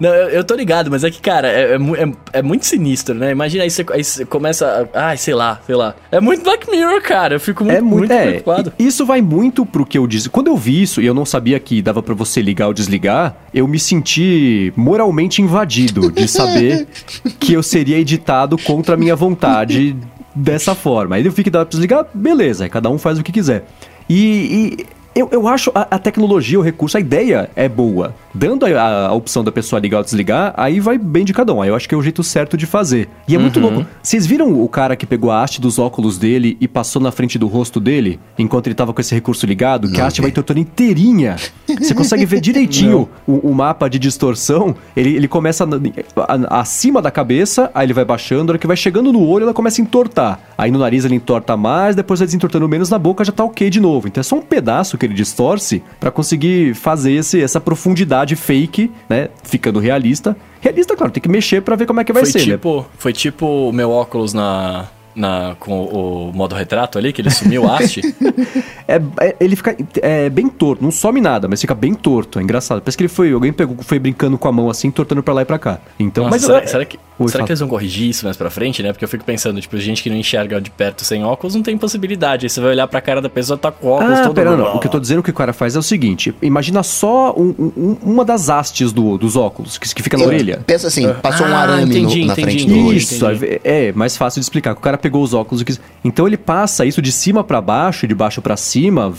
Não, eu, eu tô ligado, mas é que, cara, é, é é- é muito sinistro, né? Imagina aí você, aí você começa. A, ai, sei lá, sei lá. É muito Black Mirror, cara. Eu fico muito, É muito, muito é, preocupado. Isso vai muito pro que eu disse. Quando eu vi isso e eu não sabia que dava pra você ligar ou desligar, eu me senti moralmente invadido de saber que eu seria editado contra a minha vontade dessa forma. Aí eu vi que dava pra desligar, beleza, cada um faz o que quiser. E, e eu, eu acho a, a tecnologia, o recurso, a ideia é boa. Dando a, a opção da pessoa ligar ou desligar, aí vai bem de cada um. Aí eu acho que é o jeito certo de fazer. E é muito louco. Vocês viram o cara que pegou a haste dos óculos dele e passou na frente do rosto dele, enquanto ele tava com esse recurso ligado? que a Não haste vai tortando inteirinha. Você consegue ver direitinho o, o mapa de distorção. Ele, ele começa na- a- acima da cabeça, aí ele vai baixando. A hora que vai chegando no olho, ela começa a entortar. Aí no nariz ele entorta mais, depois vai desentortando menos, na boca já tá ok de novo. Então é só um pedaço que ele distorce pra conseguir fazer esse, essa profundidade fake, né? Ficando realista. Realista, claro, tem que mexer pra ver como é que vai foi ser, né? tipo, Foi tipo o meu óculos na. Na, com o, o modo retrato ali, que ele sumiu a haste. É, é- ele fica é, bem torto, não some nada, mas fica bem torto. É engraçado. Parece que ele foi. Alguém pegou, foi brincando com a mão assim, tortando pra lá e pra cá. Então, Nossa, mas será, eu- será que, Oi, será fala. que eles vão corrigir isso mais pra frente, né? Porque eu fico pensando, tipo, gente que não enxerga de perto sem óculos não tem possibilidade. Aí você vai olhar pra cara da pessoa, tá com óculos Ah, todo pera, não. O que eu tô dizendo que o cara faz é o seguinte: imagina só um- um- uma das hastes do- dos óculos, que, que fica na Eu- orelha. Pensa assim, passou um Ah, arame no- entendi, na entendi, frente do entendi. olho. Isso, entendi. é mais fácil de explicar. que O cara pegou os óculos e quis. Então ele passa isso de cima pra baixo e de baixo pra cima,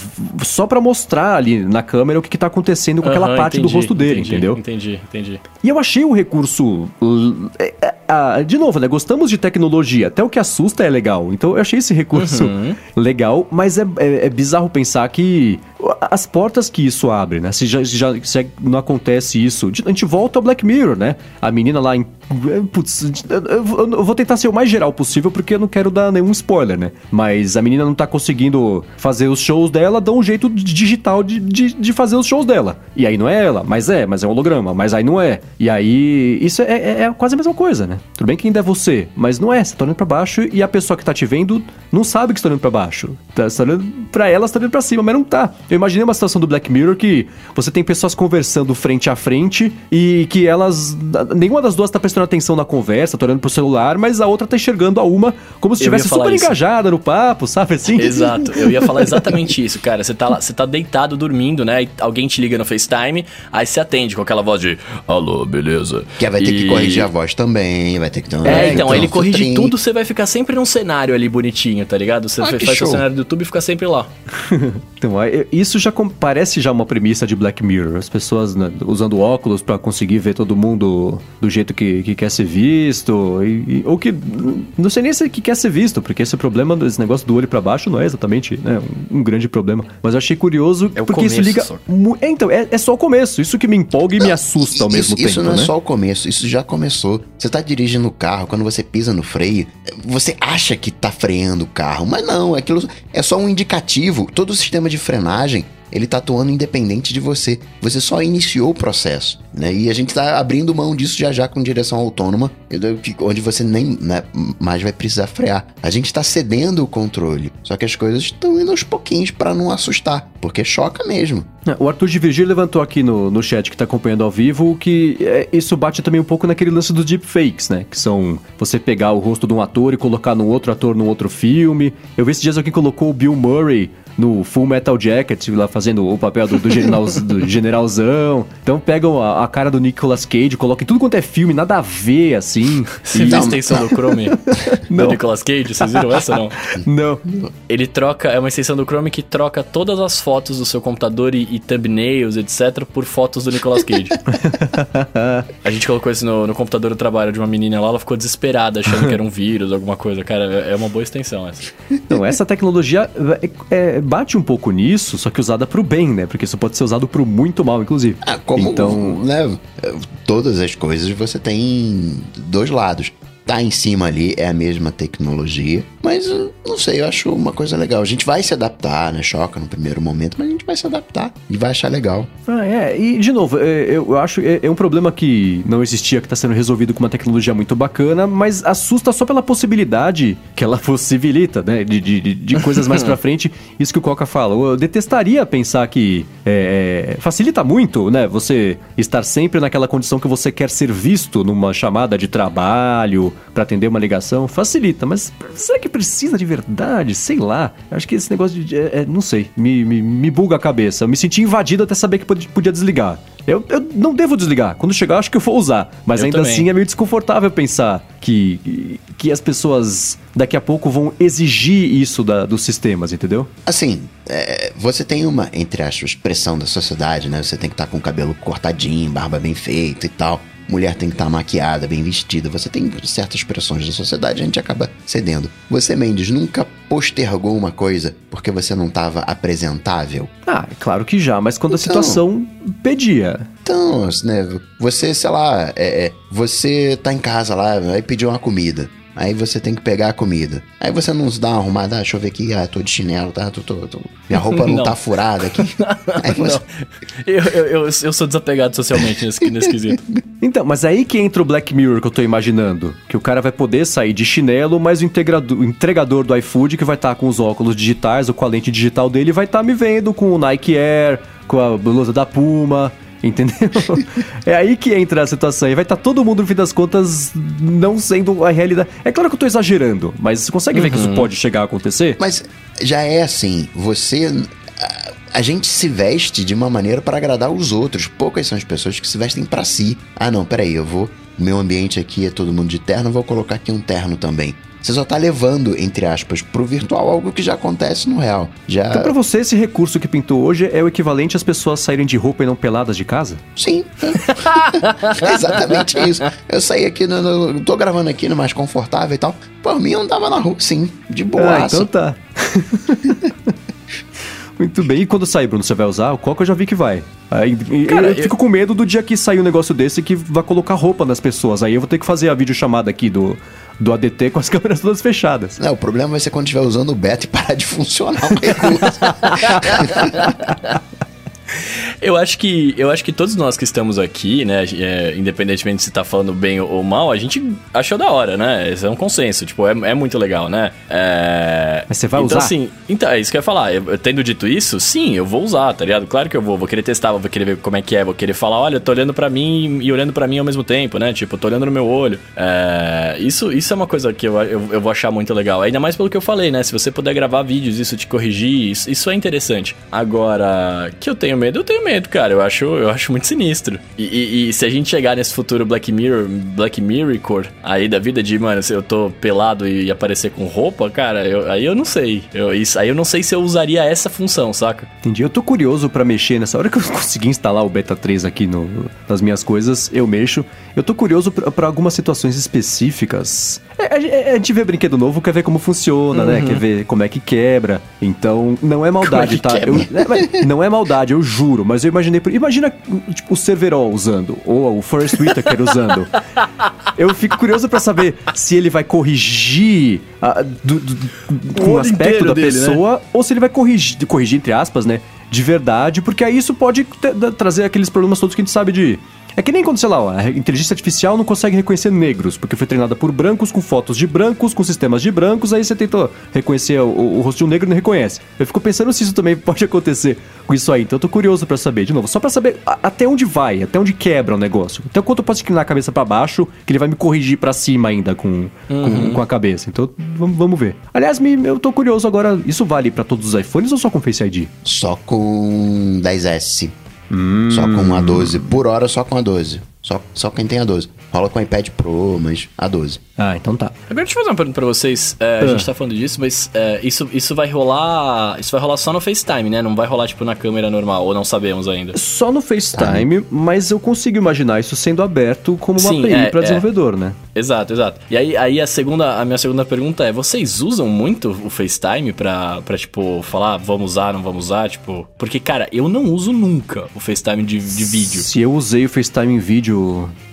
só pra mostrar ali na câmera o que, que tá acontecendo com aquela parte do rosto dele, entendi, entendeu? Entendi, entendi. E eu achei o recurso. é, é, ah, de novo, né? Gostamos de tecnologia. Até o que assusta é legal. Então eu achei esse recurso Uhum. legal, mas é, é- é bizarro pensar que as portas que isso abre, né? Se já, já se não acontece isso. A gente volta ao Black Mirror, né? A menina lá em. Putz, eu, eu- eu vou tentar ser o mais geral possível porque eu não quero dar nenhum spoiler, né? Mas a menina não tá conseguindo fazer os shows dela, dá um jeito digital de, de, de fazer os shows dela. E aí não é ela, mas é, mas é um holograma, mas aí não é. E aí, isso é, é- é quase a mesma coisa, né? Tudo bem que ainda é você, mas não é. Você tá olhando pra baixo e a pessoa que tá te vendo não sabe que você tá olhando pra baixo. Tá, você tá olhando pra ela, você tá olhando pra cima, mas não tá. Eu imaginei uma situação do Black Mirror que você tem pessoas conversando frente a frente e que elas. Nenhuma das duas tá prestando atenção na conversa, tá olhando pro celular, mas a outra tá enxergando a uma como se estivesse super isso. engajada no papo, sabe assim? Exato, eu ia falar exatamente isso, cara. Você tá, lá, você tá deitado dormindo, né? E alguém te liga no FaceTime, aí você atende com aquela voz de Alô, beleza. Que vai ter que E- corrigir a voz também, vai ter que ter um. É, então, aí ele corrige filtrinho. tudo, você vai ficar sempre num cenário ali bonitinho, tá ligado? Você Ah, faz que o cenário do YouTube e fica sempre lá. Então, é- isso já parece já uma premissa de Black Mirror. As pessoas né, usando óculos pra conseguir ver todo mundo do jeito que, que quer ser visto. e- e- ou que. Não sei nem se que quer ser visto, porque esse problema desse negócio do olho pra baixo não é exatamente né, um, um grande problema. Mas eu achei curioso É o porque isso começo liga. só. mu- É, então, é, é só o começo. Isso que me empolga e me assusta ao Isso- mesmo isso tempo. não é né? só o começo, isso já começou. Você tá dirigindo o carro, quando você pisa no freio, você acha que tá freando o carro, mas não, aquilo é só um indicativo. Todo o sistema de frenagem ele tá atuando independente de você. Você só iniciou o processo, né? E a gente tá abrindo mão disso já já com direção autônoma, onde você nem né, mais vai precisar frear. A gente tá cedendo o controle, só que as coisas estão indo aos pouquinhos para não assustar, porque choca mesmo. É, o Arthur de Virgílio levantou aqui no, no chat que tá acompanhando ao vivo que é, isso bate também um pouco naquele lance dos deepfakes, né? Que são você pegar o rosto de um ator e colocar num outro ator num outro filme. Eu vi esses dias alguém colocou o Bill Murray no Full Metal Jacket, lá fazendo o papel do, do, general, do generalzão. Então pegam a, a, cara do Nicolas Cage, colocam em tudo quanto é filme, nada a ver, assim. Você viu a extensão do Chrome não. do Nicolas Cage? Vocês viram essa não? Não. Ele troca, é uma extensão do Chrome que troca todas as fotos do seu computador e, e thumbnails, etc, por fotos do Nicolas Cage. a gente colocou isso no, no computador do trabalho de uma menina lá, ela ficou desesperada, achando que era um vírus, alguma coisa. Cara, é, é uma boa extensão essa. Não, essa tecnologia é, é bate um pouco nisso, só que usada pro bem, né? Porque isso pode ser usado pro muito mal, inclusive. Ah, como, então, né? Todas as coisas você tem dois lados tá em cima ali é a mesma tecnologia. Mas não sei, eu acho uma coisa legal. A gente vai se adaptar, né? Choca no primeiro momento, mas a gente vai se adaptar e vai achar legal. Ah, é. E, de novo, é, eu acho é, é um problema que não existia, que está sendo resolvido com uma tecnologia muito bacana, mas assusta só pela possibilidade que ela possibilita, né? De, de, de coisas mais pra frente. Isso que o Coca falou. Eu detestaria pensar que é, facilita muito, né? Você estar sempre naquela condição que você quer ser visto numa chamada de trabalho para atender uma ligação, facilita, mas será que precisa de verdade? Sei lá. Acho que esse negócio de. É, é, não sei, me, me, me buga a cabeça. Eu me senti invadido até saber que podia desligar. Eu, eu não devo desligar. Quando chegar, acho que eu vou usar. Mas eu ainda também. assim é meio desconfortável pensar que, que as pessoas daqui a pouco vão exigir isso da, dos sistemas, entendeu? Assim, é, você tem uma, entre aspas, pressão da sociedade, né? Você tem que estar tá com o cabelo cortadinho, barba bem feita e tal mulher tem que estar tá maquiada, bem vestida. Você tem certas pressões da sociedade, a gente acaba cedendo. Você, Mendes, nunca postergou uma coisa porque você não estava apresentável? Ah, claro que já, mas quando então, a situação pedia. Então, né, você, sei lá, é, é, você tá em casa lá, vai pedir uma comida. Aí você tem que pegar a comida. Aí você não se dá uma arrumada, ah, deixa eu ver aqui, ah, tô de chinelo, tá? Tô, tô, tô. Minha roupa não, não, tá furada aqui. Aí você... eu, eu, eu, eu, sou desapegado socialmente nesse, nesse quesito. Então, mas aí que entra o Black Mirror que eu tô imaginando. Que o cara vai poder sair de chinelo, mas o, o entregador do iFood que vai estar tá com os óculos digitais ou com a lente digital dele vai estar tá me vendo com o Nike Air, com a blusa da Puma Entendeu? é aí que entra a situação. E vai estar tá todo mundo, no fim das contas, não sendo a realidade. É claro que eu tô exagerando, mas você consegue uhum. ver que isso uhum. pode chegar a acontecer? Mas já é assim, você. A gente se veste de uma maneira para agradar os outros. Poucas são as pessoas que se vestem para si. Ah, não, peraí, eu vou. Meu ambiente aqui é todo mundo de terno, vou colocar aqui um terno também. Você só tá levando, entre aspas, pro virtual algo que já acontece no real. Já... Então, pra você, esse recurso que pintou hoje é o equivalente às pessoas saírem de roupa e não peladas de casa? Sim. é exatamente isso. Eu saí aqui, no, no, tô gravando aqui no mais confortável e tal. Por mim, eu andava na rua, sim, de boa. Ah, então tá. Muito bem. E quando sair, Bruno, você vai usar? O Coca eu já vi que vai. Aí, Cara, eu, eu, fico com medo do dia que sair um negócio desse que vai colocar roupa nas pessoas. Aí eu vou ter que fazer a videochamada aqui do, do ADT com as câmeras todas fechadas. Não, o problema vai ser quando estiver usando o beta e parar de funcionar o recurso. Eu acho que eu acho que todos nós que estamos aqui, né, é, independentemente se tá falando bem ou mal, a gente achou da hora, né? Esse é um consenso, tipo, é, é muito legal, né? É... Mas você vai então, usar? Assim, então, é isso que eu ia falar. Eu, tendo dito isso, sim, eu vou usar, tá ligado? Claro que eu vou, vou querer testar, vou querer ver como é que é, vou querer falar, olha, eu tô olhando para mim e olhando para mim ao mesmo tempo, né? Tipo, eu tô olhando no meu olho. É... Isso, isso é uma coisa que eu, eu, eu, vou achar muito legal. Ainda mais pelo que eu falei, né? Se você puder gravar vídeos, isso te corrigir, isso, isso é interessante. Agora, que eu tenho medo, eu tenho medo, cara. Eu acho eu acho muito sinistro. E, e, e, se a gente chegar nesse futuro Black Mirror, Black Mirror aí da vida de, mano, se eu tô pelado e aparecer com roupa, cara, eu, aí eu não sei. Eu, isso, aí eu não sei se eu usaria essa função, saca? Entendi. Eu tô curioso para mexer nessa hora que eu conseguir instalar o Beta 3 aqui no, nas minhas coisas, eu mexo. Eu tô curioso para algumas situações específicas. É, a, a, gente vê brinquedo novo, quer ver como funciona, né? uhum. né? Quer ver como é que quebra. Então, não é maldade, é tá? Eu, é, não é maldade, eu juro, mas eu imaginei. Imagina tipo, o Serverol usando, ou o Forrest Whitaker usando. Eu fico curioso para saber se ele vai corrigir a, do, do, com o aspecto da dele, né? pessoa, né? ou se ele vai corrigir, corrigir, entre aspas, né? de verdade, porque aí isso pode trazer aqueles problemas todos que a gente sabe de é que nem quando, sei lá, a inteligência artificial não consegue reconhecer negros, porque foi treinada por brancos, com fotos de brancos, com sistemas de brancos, aí você tenta reconhecer o, o, o rosto de um negro e não reconhece. Eu fico pensando se isso também pode acontecer com isso aí, então eu tô curioso para saber, de novo, só para saber a, até onde vai, até onde quebra o negócio. Então quanto eu posso inclinar a cabeça para baixo, que ele vai me corrigir para cima ainda com, uhum. com, com, a cabeça. Então vamos, vamos ver. Aliás, me, eu tô curioso agora, isso vale para todos os iPhones ou só com Face ID? Só com 10S. Hum. Só com a 12. Por hora, só com a 12. Só, só quem tem a 12. Rola com o iPad Pro, mas a 12. Ah, então tá. Agora deixa eu fazer uma pergunta pra vocês. É, a ah. gente tá falando disso, mas é, isso, isso vai rolar. Isso vai rolar só no FaceTime, né? Não vai rolar, tipo, na câmera normal, ou não sabemos ainda. Só no FaceTime, mas eu consigo imaginar isso sendo aberto como uma Sim, API é, pra é. desenvolvedor, né? Exato, exato. E aí, aí a segunda, a minha segunda pergunta é: vocês usam muito o FaceTime pra, pra tipo, falar vamos usar, não vamos usar? Tipo, porque, cara, eu não uso nunca o FaceTime de, de vídeo. Se eu usei o FaceTime em vídeo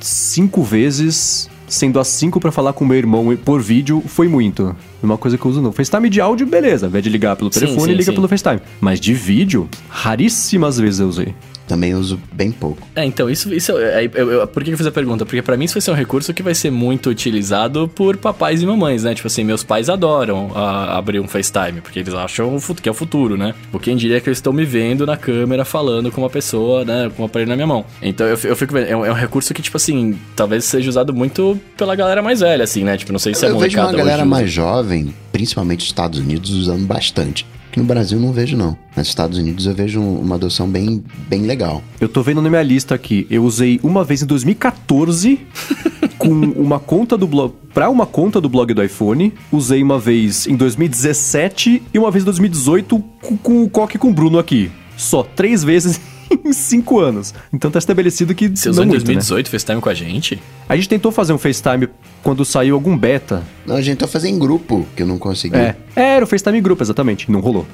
cinco vezes, sendo as cinco para falar com meu irmão por vídeo, foi muito. Uma coisa que eu uso não. FaceTime de áudio, beleza. Ao invés de ligar pelo telefone, sim, sim, liga sim. pelo FaceTime. Mas de vídeo, raríssimas vezes eu usei também uso bem pouco. É, então, isso, isso é, eu, eu, por que eu fiz a pergunta? Porque para mim isso vai ser um recurso que vai ser muito utilizado por papais e mamães, né? Tipo assim, meus pais adoram a, abrir um FaceTime, porque eles acham que é o futuro, né? Tipo, quem diria que eles estão me vendo na câmera falando com uma pessoa, né? Com um aparelho na minha mão. Então eu, eu fico vendo, é um, é um, recurso que, tipo assim, talvez seja usado muito pela galera mais velha, assim, né? Tipo, não sei se eu, é Eu vejo uma galera mais jovem, principalmente nos Estados Unidos, usando bastante. Aqui no Brasil não vejo, não. Nos Estados Unidos eu vejo uma adoção bem, bem legal. Eu tô vendo na minha lista aqui. Eu usei uma vez em 2014 com uma conta do blog. Pra uma conta do blog do iPhone. Usei uma vez em 2017 e uma vez em 2018 com, com o coque com o Bruno aqui. Só três vezes em cinco anos. Então tá estabelecido que. Você usou em 2018 né? FaceTime com a gente? A gente tentou fazer um FaceTime quando saiu algum beta. Não, a gente tentou fazer em grupo, que eu não consegui. É, é era o FaceTime em grupo, exatamente. Não rolou.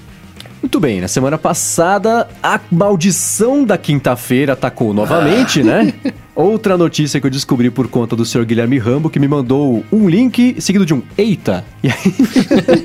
Muito bem, na semana passada, a maldição da quinta-feira atacou novamente, né? Outra notícia que eu descobri por conta do senhor Guilherme Rambo, que me mandou um link seguido de um eita. E aí.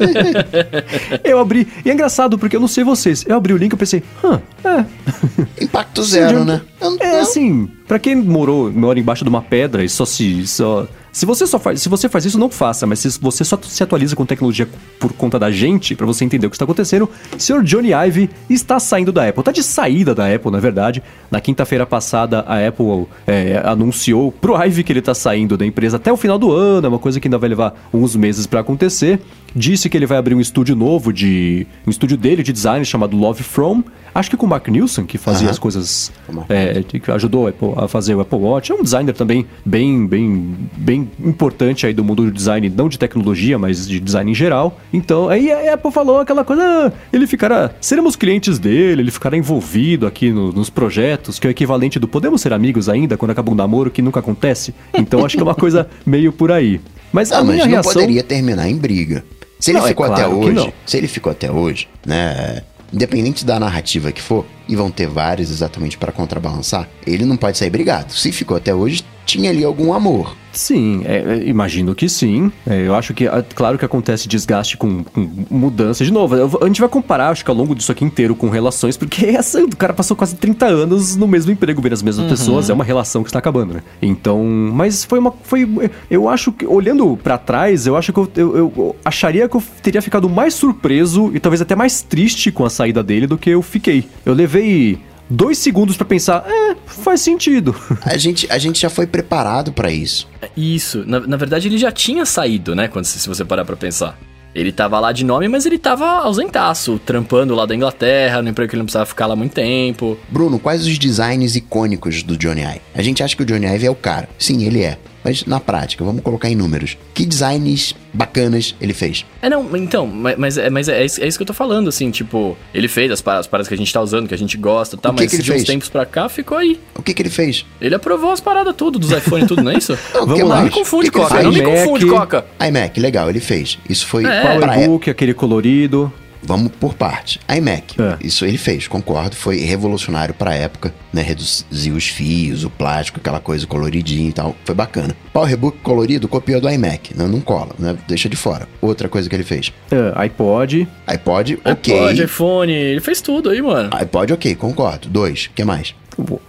eu abri. E é engraçado, porque eu não sei vocês. Eu abri o link e pensei, hã, é. Impacto zero, né? É assim, para quem morou, mora embaixo de uma pedra e só se. Só, se você só faz, se você faz isso, não faça, mas se você só se atualiza com tecnologia por conta da gente, para você entender o que está acontecendo, Sr. Johnny Ive está saindo da Apple. Tá de saída da Apple, na verdade. Na quinta-feira passada, a Apple é, anunciou pro Ive que ele está saindo da empresa até o final do ano, é uma coisa que ainda vai levar uns meses para acontecer. Disse que ele vai abrir um estúdio novo de. um estúdio dele de design chamado Love From. Acho que com o Mark Nilsson, que fazia as coisas. É, que ajudou a fazer o Apple Watch. É um designer também bem, bem, bem importante aí do mundo do design, não de tecnologia, mas de design em geral. Então, aí a Apple falou aquela coisa, ah, ele ficará, seremos clientes dele, ele ficará envolvido aqui no, nos projetos, que é o equivalente do podemos ser amigos ainda quando acaba um namoro, que nunca acontece. Então, acho que é uma coisa meio por aí. Mas a ah, minha mas não reação... poderia terminar em briga. Se ele não, é ficou é claro até hoje, se ele ficou até hoje, né, independente da narrativa que for, e vão ter vários exatamente para contrabalançar, ele não pode sair brigado. Se ficou até hoje, tinha ali algum amor. Sim, é, é, imagino que sim. É, eu acho que, é, claro que acontece desgaste com, com mudança. De novo, eu, a gente vai comparar, acho que ao longo disso aqui inteiro com relações, porque essa, o cara passou quase 30 anos no mesmo emprego, vendo as mesmas uhum. pessoas, é uma relação que está acabando, né? Então, mas foi uma. Foi, eu acho que, olhando para trás, eu acho que eu, eu, eu, acharia que eu teria ficado mais surpreso e talvez até mais triste com a saída dele do que eu fiquei. Eu levei dois segundos para pensar, é, faz sentido. A gente, a gente já foi preparado para isso. Isso. Na, na verdade, ele já tinha saído, né? Quando, se você parar pra pensar. Ele tava lá de nome, mas ele tava ausentaço, trampando lá da Inglaterra, no emprego que ele não precisava ficar lá muito tempo. Bruno, quais os designs icônicos do Johnny Ive? A gente acha que o Johnny Ive é o cara. Sim, ele é. Mas na prática, vamos colocar em números. Que designs bacanas ele fez? É, não, então, mas, mas, é, mas é, é, isso, é que eu tô falando, assim, tipo, ele fez as paradas, as paradas que a gente tá usando, que a gente gosta e tal, mas que de uns tempos pra cá ficou aí. O que que ele fez? Ele aprovou as paradas tudo, dos iPhone e tudo, não é isso? não, vamos lá. Não me confunde, que que Coca, não me confunde, Coca. iMac, legal, ele fez. Isso foi é. pra Powerbook, aquele colorido. Vamos por parte. iMac, É. isso ele fez, concordo, foi revolucionário pra época, né? Reduzir os fios, o plástico, aquela coisa coloridinha e tal, foi bacana. Powerbook colorido copiou do iMac, né? não cola, né? Deixa de fora. Outra coisa que ele fez. É, iPod. iPod, ok. iPod, iPhone, ele fez tudo aí, mano. iPod, ok, concordo. Dois, o que mais?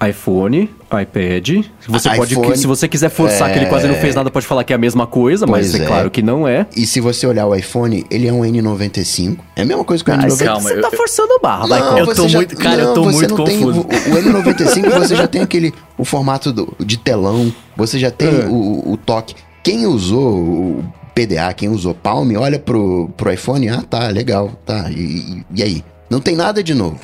iPhone, iPad. Você Ah, pode, iPhone, se você quiser forçar é. que ele quase não fez nada, pode falar que é a mesma coisa, mas Pois é, é. claro que não é. E se você olhar o iPhone, ele é um N95. É a mesma coisa que o Ah, N95. você calma, você eu- tá forçando a barra, vai, Não, Cola. Eu tô já- muito- cara, eu não, tô você muito não tem- confuso. o, o N95 você já tem aquele o formato do- de telão, você já tem É. o, o toque. Quem usou o PDA, quem usou Palm, olha pro, pro iPhone, ah, tá, legal, tá. E, e- e aí? Não tem nada de novo.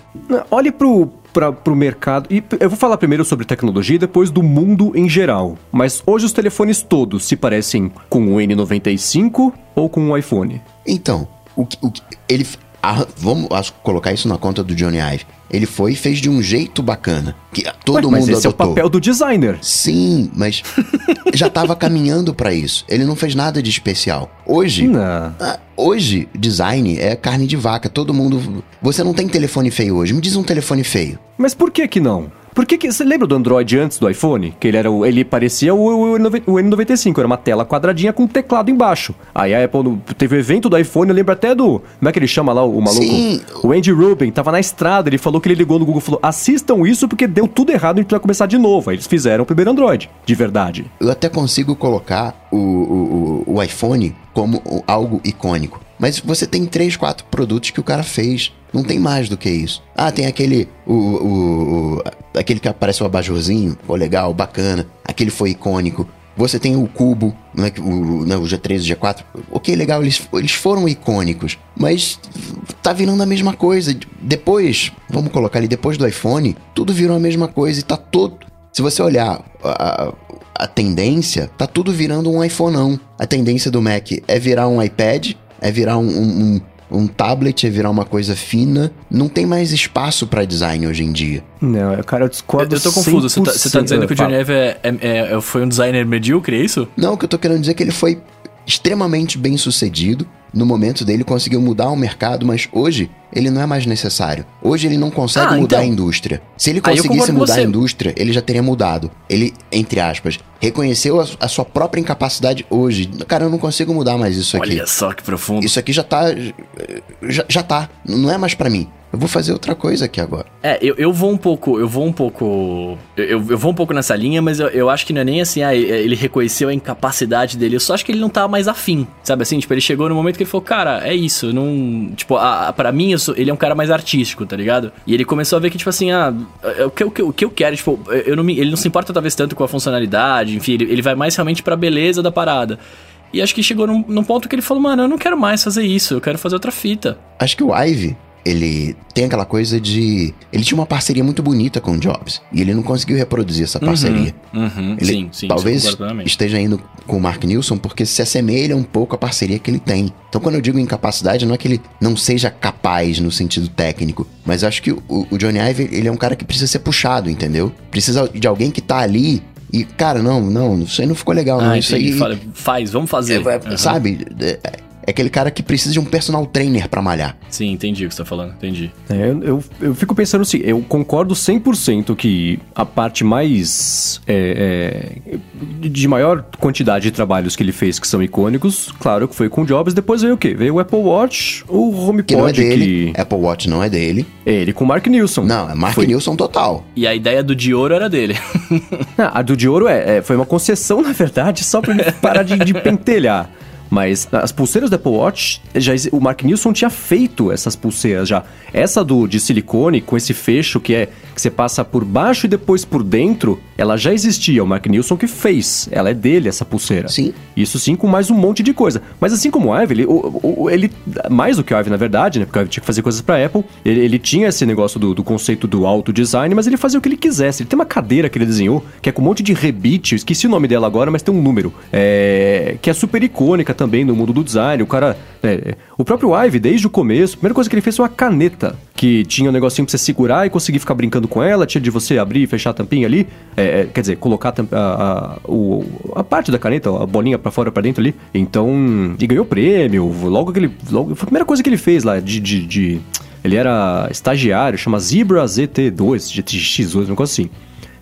Olhe pro, pra, pro mercado. E eu vou falar primeiro sobre tecnologia e depois do mundo em geral. Mas hoje os telefones todos se parecem com o N95 ou com o iPhone. Então, o o ele. ah, vamos acho, colocar isso na conta do Johnny Ive. Ele foi e fez de um jeito bacana. Que todo Ué, mas mundo esse adotou. é o papel do designer. Sim, mas já tava caminhando pra isso. Ele não fez nada de especial. Hoje, Não. ah, hoje design é carne de vaca. Todo mundo. Você não tem telefone feio hoje. Me diz um telefone feio. Mas por que que não? Por que que... Você lembra do Android antes do iPhone? Que ele era o- ele parecia o, o, N9 o N95, era uma tela quadradinha com um teclado embaixo. Aí a Apple teve o evento do iPhone, eu lembro até do... Como é que ele chama lá, o maluco? Sim. O Andy Rubin, tava na estrada, ele falou que ele ligou no Google e falou, assistam isso porque deu tudo errado, a gente vai começar de novo. Aí eles fizeram o primeiro Android, de verdade. Eu até consigo colocar o, o, o- iPhone como algo icônico. Mas você tem três, quatro produtos que o cara fez. Não tem mais do que isso. Ah, tem aquele. O, o, o- aquele que aparece o abajurzinho. Pô, legal, bacana. Aquele foi icônico. Você tem o cubo, né, o, né, o G3 e o G4. Ok, legal, eles, eles foram icônicos. Mas tá virando a mesma coisa. Depois, vamos colocar ali, depois do iPhone, tudo virou a mesma coisa e tá todo. Se você olhar a, a- tendência, tá tudo virando um iPhoneão. A tendência do Mac é virar um iPad, é virar um, um, um- um tablet, é virar uma coisa fina. Não tem mais espaço pra design hoje em dia. Não, cara, eu Eu, discordo eu tô confuso. Você tá, você tá 100%. dizendo que o Johnny. Ive é, é- é- foi um designer medíocre, é isso? Não, o que eu tô querendo dizer é que ele foi extremamente bem sucedido. No momento dele, conseguiu mudar o mercado, mas hoje ele não é mais necessário. Hoje ele não consegue Ah, mudar então. a indústria. Se ele conseguisse mudar a indústria, ele já teria mudado. Ele, entre aspas, reconheceu a, a sua própria incapacidade hoje. Cara, eu não consigo mudar mais isso aqui. Olha só que profundo. Isso aqui já tá. Já, já tá. Não é mais pra mim. Eu vou fazer outra coisa aqui agora. É, eu, eu vou um pouco, eu vou um pouco, eu, eu vou um pouco nessa linha, mas eu, eu acho que não é nem assim, ah, ele reconheceu a incapacidade dele, eu só acho que ele não tá mais afim, sabe assim? Tipo, ele chegou no momento que ele falou, cara, é isso, não, tipo, a, a, pra mim, sou- ele é um cara mais artístico, tá ligado? E ele começou a ver que, tipo assim, ah, é o que, o que, o que eu quero, tipo, eu não me, ele não se importa talvez tanto com a funcionalidade, enfim, ele, ele vai mais realmente pra beleza da parada. E acho que chegou num, num ponto que ele falou, mano, eu não quero mais fazer isso, eu quero fazer outra fita. Acho que o Ive, ele tem aquela coisa de. Ele tinha uma parceria muito bonita com o Jobs. E ele não conseguiu reproduzir essa parceria. Uhum, Ele sim, sim, talvez isso esteja indo com o Mark Nilsson porque se assemelha um pouco à parceria que ele tem. Então, quando eu digo incapacidade, não é que ele não seja capaz no sentido técnico, mas acho que o, o Johnny Ive, ele é um cara que precisa ser puxado, entendeu? Precisa de alguém que tá ali e, cara, não, não, isso aí não ficou legal, não. Ah, isso entendi. aí. Fala, faz, vamos fazer. é, é, Uhum. Sabe? É, é aquele cara que precisa de um personal trainer pra malhar. Sim, entendi o que você tá falando, entendi. É, eu, eu, fico pensando assim, eu concordo 100% que a parte mais. é, é, de maior quantidade de trabalhos que ele fez que são icônicos, claro que foi com o Jobs. Depois veio o quê? Veio o Apple Watch, o HomePod, Que não é dele. que. Apple Watch não é dele. É ele com o Mark Nilsson. Não, é Mark Foi. Nilsson total. E a ideia do de ouro era dele. Ah, a do de ouro é, é, foi uma concessão, na verdade, só pra ele parar de, de pentelhar. Mas as pulseiras do Apple Watch, já, o Mark Nilsson tinha feito essas pulseiras já. Essa do de silicone, com esse fecho que é que você passa por baixo e depois por dentro, ela já existia. O Mark Nilsson que fez. Ela é dele, essa pulseira. Sim. Isso sim, com mais um monte de coisa. Mas assim como o Ive, ele, o- o- ele mais do que o Ive, na verdade, né? Porque o Ive tinha que fazer coisas pra Apple. Ele, ele tinha esse negócio do, do conceito do auto design, mas ele fazia o que ele quisesse. Ele tem uma cadeira que ele desenhou, que é com um monte de rebite. Eu esqueci o nome dela agora, mas tem um número. É, que é super icônica também. Também no mundo do design. O cara. É, o próprio Ive, desde o começo, a primeira coisa que ele fez foi uma caneta. Que tinha um negocinho pra você segurar e conseguir ficar brincando com ela. Tinha de você abrir e fechar a tampinha ali. É, é quer dizer, colocar a, a, a, a, parte da caneta, a bolinha para fora para dentro ali. Então. E ganhou prêmio. Logo que ele. Logo, foi a primeira coisa que ele fez lá de, de, de ele era estagiário, chama Zebra ZT2, GTX2, um negócio assim.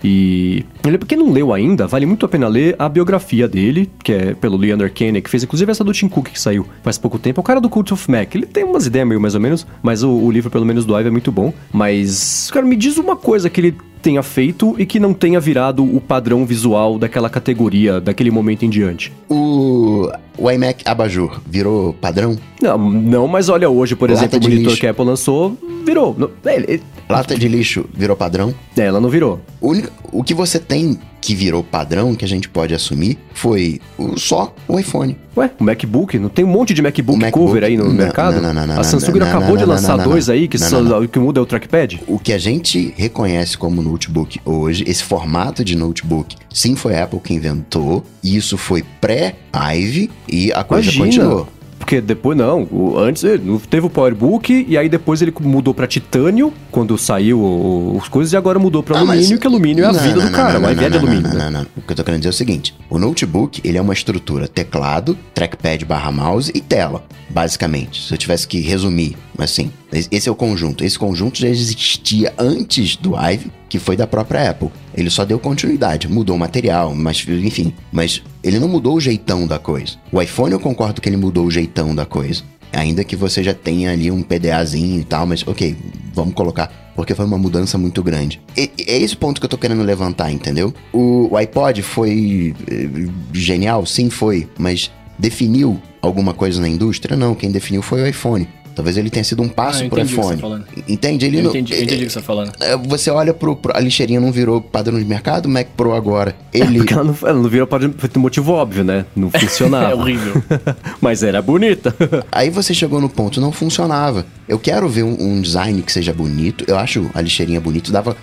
E ele, quem não leu ainda, vale muito a pena ler a biografia dele, que é pelo Leander Kennedy, que fez inclusive essa do Tim Cook que saiu faz pouco tempo. É o cara do Cult of Mac. Ele tem umas ideias meio mais ou menos, mas o, o livro, pelo menos do Ive, é muito bom. Mas, cara, me diz uma coisa que ele tenha feito e que não tenha virado o padrão visual daquela categoria, daquele momento em diante. O, o iMac Abajur virou padrão? Não, não, mas olha hoje, por Lata exemplo, o monitor lixo. que a Apple lançou virou. Ele, ele... Lata de lixo virou padrão? É, ela não virou. O, o que você tem que virou padrão, que a gente pode assumir, foi o, só o iPhone. Ué, o MacBook? Não tem um monte de MacBook, MacBook cover aí no não, mercado? Não, não, não, a Samsung não, acabou de lançar dois aí, que, só, que muda é o trackpad? O que a gente reconhece como notebook hoje, esse formato de notebook, sim, foi a Apple que inventou, e isso foi pré-Ive, e a coisa Imagina. continuou. Porque depois não, o, antes ele teve o PowerBook e aí depois ele mudou para titânio quando saiu as coisas e agora mudou para ah, alumínio, mas... que alumínio é a não, vida não, do não, cara, uma ideia de alumínio. Não, não, não, O que eu tô querendo dizer é o seguinte: o notebook ele é uma estrutura teclado, trackpad barra mouse e tela, basicamente. Se eu tivesse que resumir, assim, esse é o conjunto. Esse conjunto já existia antes do Ive que foi da própria Apple. Ele só deu continuidade, mudou o material, mas enfim, mas ele não mudou o jeitão da coisa. O iPhone eu concordo que ele mudou o jeitão da coisa. Ainda que você já tenha ali um PDAzinho e tal, mas ok, vamos colocar porque foi uma mudança muito grande. E, é esse ponto que eu tô querendo levantar, entendeu? O, o iPod foi eh, genial? Sim, foi, mas definiu alguma coisa na indústria? Não, quem definiu foi o iPhone. Talvez ele tenha sido um passo ah, pro iPhone. Tá Entende? Ele eu não, entendi, eu entendi o que você tá falando. É, você olha pro, pro, A lixeirinha não virou padrão de mercado, o Mac Pro agora. É, ele. É porque ela não, ela não virou padrão por um motivo óbvio, né? Não funcionava. é horrível. Mas era bonita. Aí você chegou no ponto, não funcionava. Eu quero ver um, um design que seja bonito. Eu acho a lixeirinha bonita, dava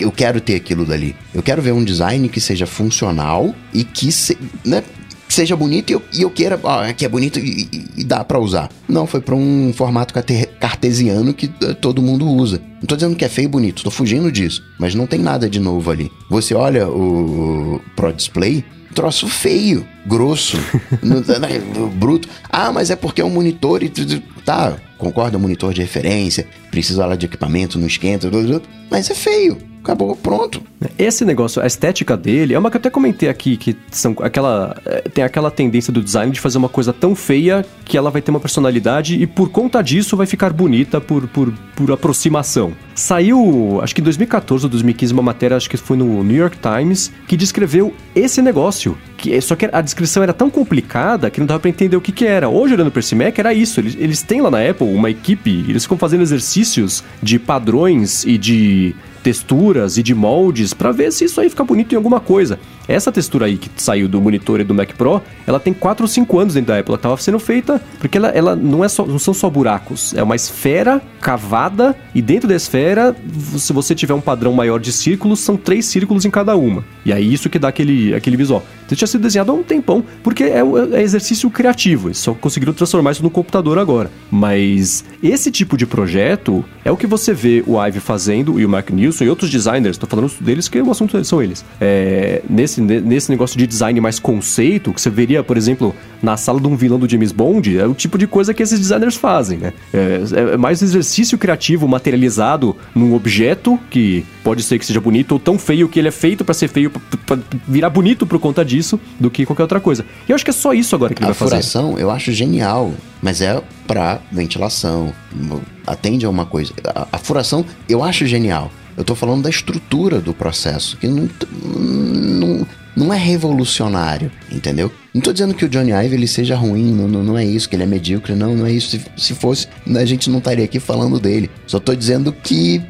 eu quero ter aquilo dali. Eu quero ver um design que seja funcional e que se, né, seja bonito e eu, e eu queira, ó, aqui é bonito e, e, e dá para usar. Não, foi para um formato cartesiano que uh, todo mundo usa. Não tô dizendo que é feio e bonito, tô fugindo disso. Mas não tem nada de novo ali. Você olha o Pro Display, troço feio, grosso, bruto. Ah, mas é porque é um monitor e tá, concorda, é monitor de referência, precisa lá de equipamento, não esquenta, mas é feio acabou, pronto. Esse negócio, a estética dele, é uma que eu até comentei aqui, que são aquela. É, tem aquela tendência do design de fazer uma coisa tão feia que ela vai ter uma personalidade e por conta disso vai ficar bonita por, por, por aproximação. Saiu, acho que em 2014 ou 2015, uma matéria, acho que foi no New York Times, que descreveu esse negócio. Que, só que a descrição era tão complicada que não dava para entender o que, que era. Hoje, olhando para esse Mac, era isso. Eles, eles têm lá na Apple uma equipe, eles ficam fazendo exercícios de padrões e de texturas e de moldes para ver se isso aí fica bonito em alguma coisa. Essa textura aí que saiu do monitor e do Mac Pro, ela tem 4 ou 5 anos dentro da Apple. Ela estava sendo feita porque ela, ela não, é só, não são só buracos. É uma esfera cavada e dentro da esfera, se você tiver um padrão maior de círculos, são três círculos em cada uma. E aí isso que dá aquele, aquele visual. Então tinha sido desenhado há um tempão, porque é, é exercício criativo. Eles só conseguiram transformar isso no computador agora. Mas esse tipo de projeto é o que você vê o Ive fazendo e o Mark Nilsson e outros designers, tô falando deles que o assunto são eles. É, nesse nesse, nesse negócio de design mais conceito, que você veria, por exemplo, na sala de um vilão do James Bond, é o tipo de coisa que esses designers fazem, né? É, é mais exercício criativo materializado num objeto que pode ser que seja bonito ou tão feio que ele é feito para ser feio, para virar bonito por conta disso, do que qualquer outra coisa. E eu acho que é só isso agora que ele a vai fazer. A furação eu acho genial, mas é para ventilação, atende a uma coisa. A, a furação eu acho genial. Eu estou falando da estrutura do processo, que não, não, não é revolucionário, entendeu? Não tô dizendo que o Johnny Ive ele seja ruim, não, não, não é isso, que ele é medíocre, não, não é isso. Se, se fosse, a gente não estaria aqui falando dele. Só tô dizendo que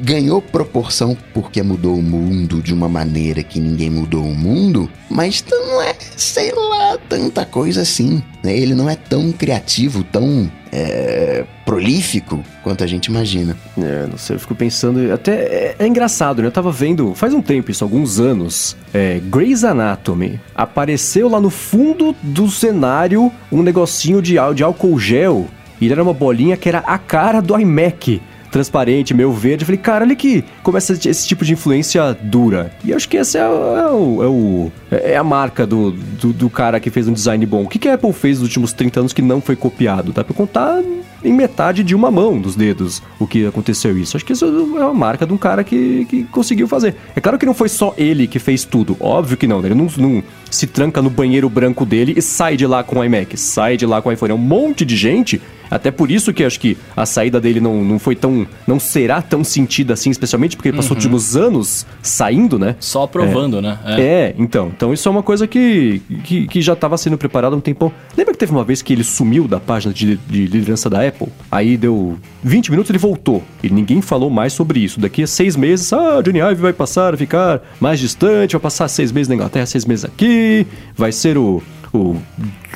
ganhou proporção porque mudou o mundo de uma maneira que ninguém mudou o mundo, mas não é, sei lá, tanta coisa assim. Né? Ele não é tão criativo, tão é, prolífico quanto a gente imagina. É, não sei, eu fico pensando. Até é, é engraçado, né? Eu tava vendo faz um tempo, isso, alguns anos. É, Grey's Anatomy. Apareceu lá no fundo do cenário um negocinho de, de álcool gel. E era uma bolinha que era a cara do iMac transparente, meio verde. Eu falei, cara, olha que começa esse tipo de influência dura. E eu acho que essa é, é, o, é, o, é a marca do, do, do, cara que fez um design bom. O que, que a Apple fez nos últimos 30 anos que não foi copiado? Dá pra contar em metade de uma mão dos dedos o que aconteceu isso. Acho que isso é uma marca de um cara que, que conseguiu fazer. É claro que não foi só ele que fez tudo. Óbvio que não. Né? Ele não, não se tranca no banheiro branco dele e sai de lá com o iMac, sai de lá com o iPhone. É um monte de gente até por isso que acho que a saída dele não, não foi tão. não será tão sentida assim, especialmente porque ele passou uhum. últimos anos saindo, né? Só provando, é. né? É. é. então. Então isso é uma coisa que, que, que já estava sendo preparado há um tempão. Lembra que teve uma vez que ele sumiu da página de, de liderança da Apple? Aí deu 20 minutos ele voltou. E ninguém falou mais sobre isso. Daqui a seis meses, ah, Johnny Ive vai passar ficar mais distante, vai passar seis meses na Inglaterra, seis meses aqui, vai ser o o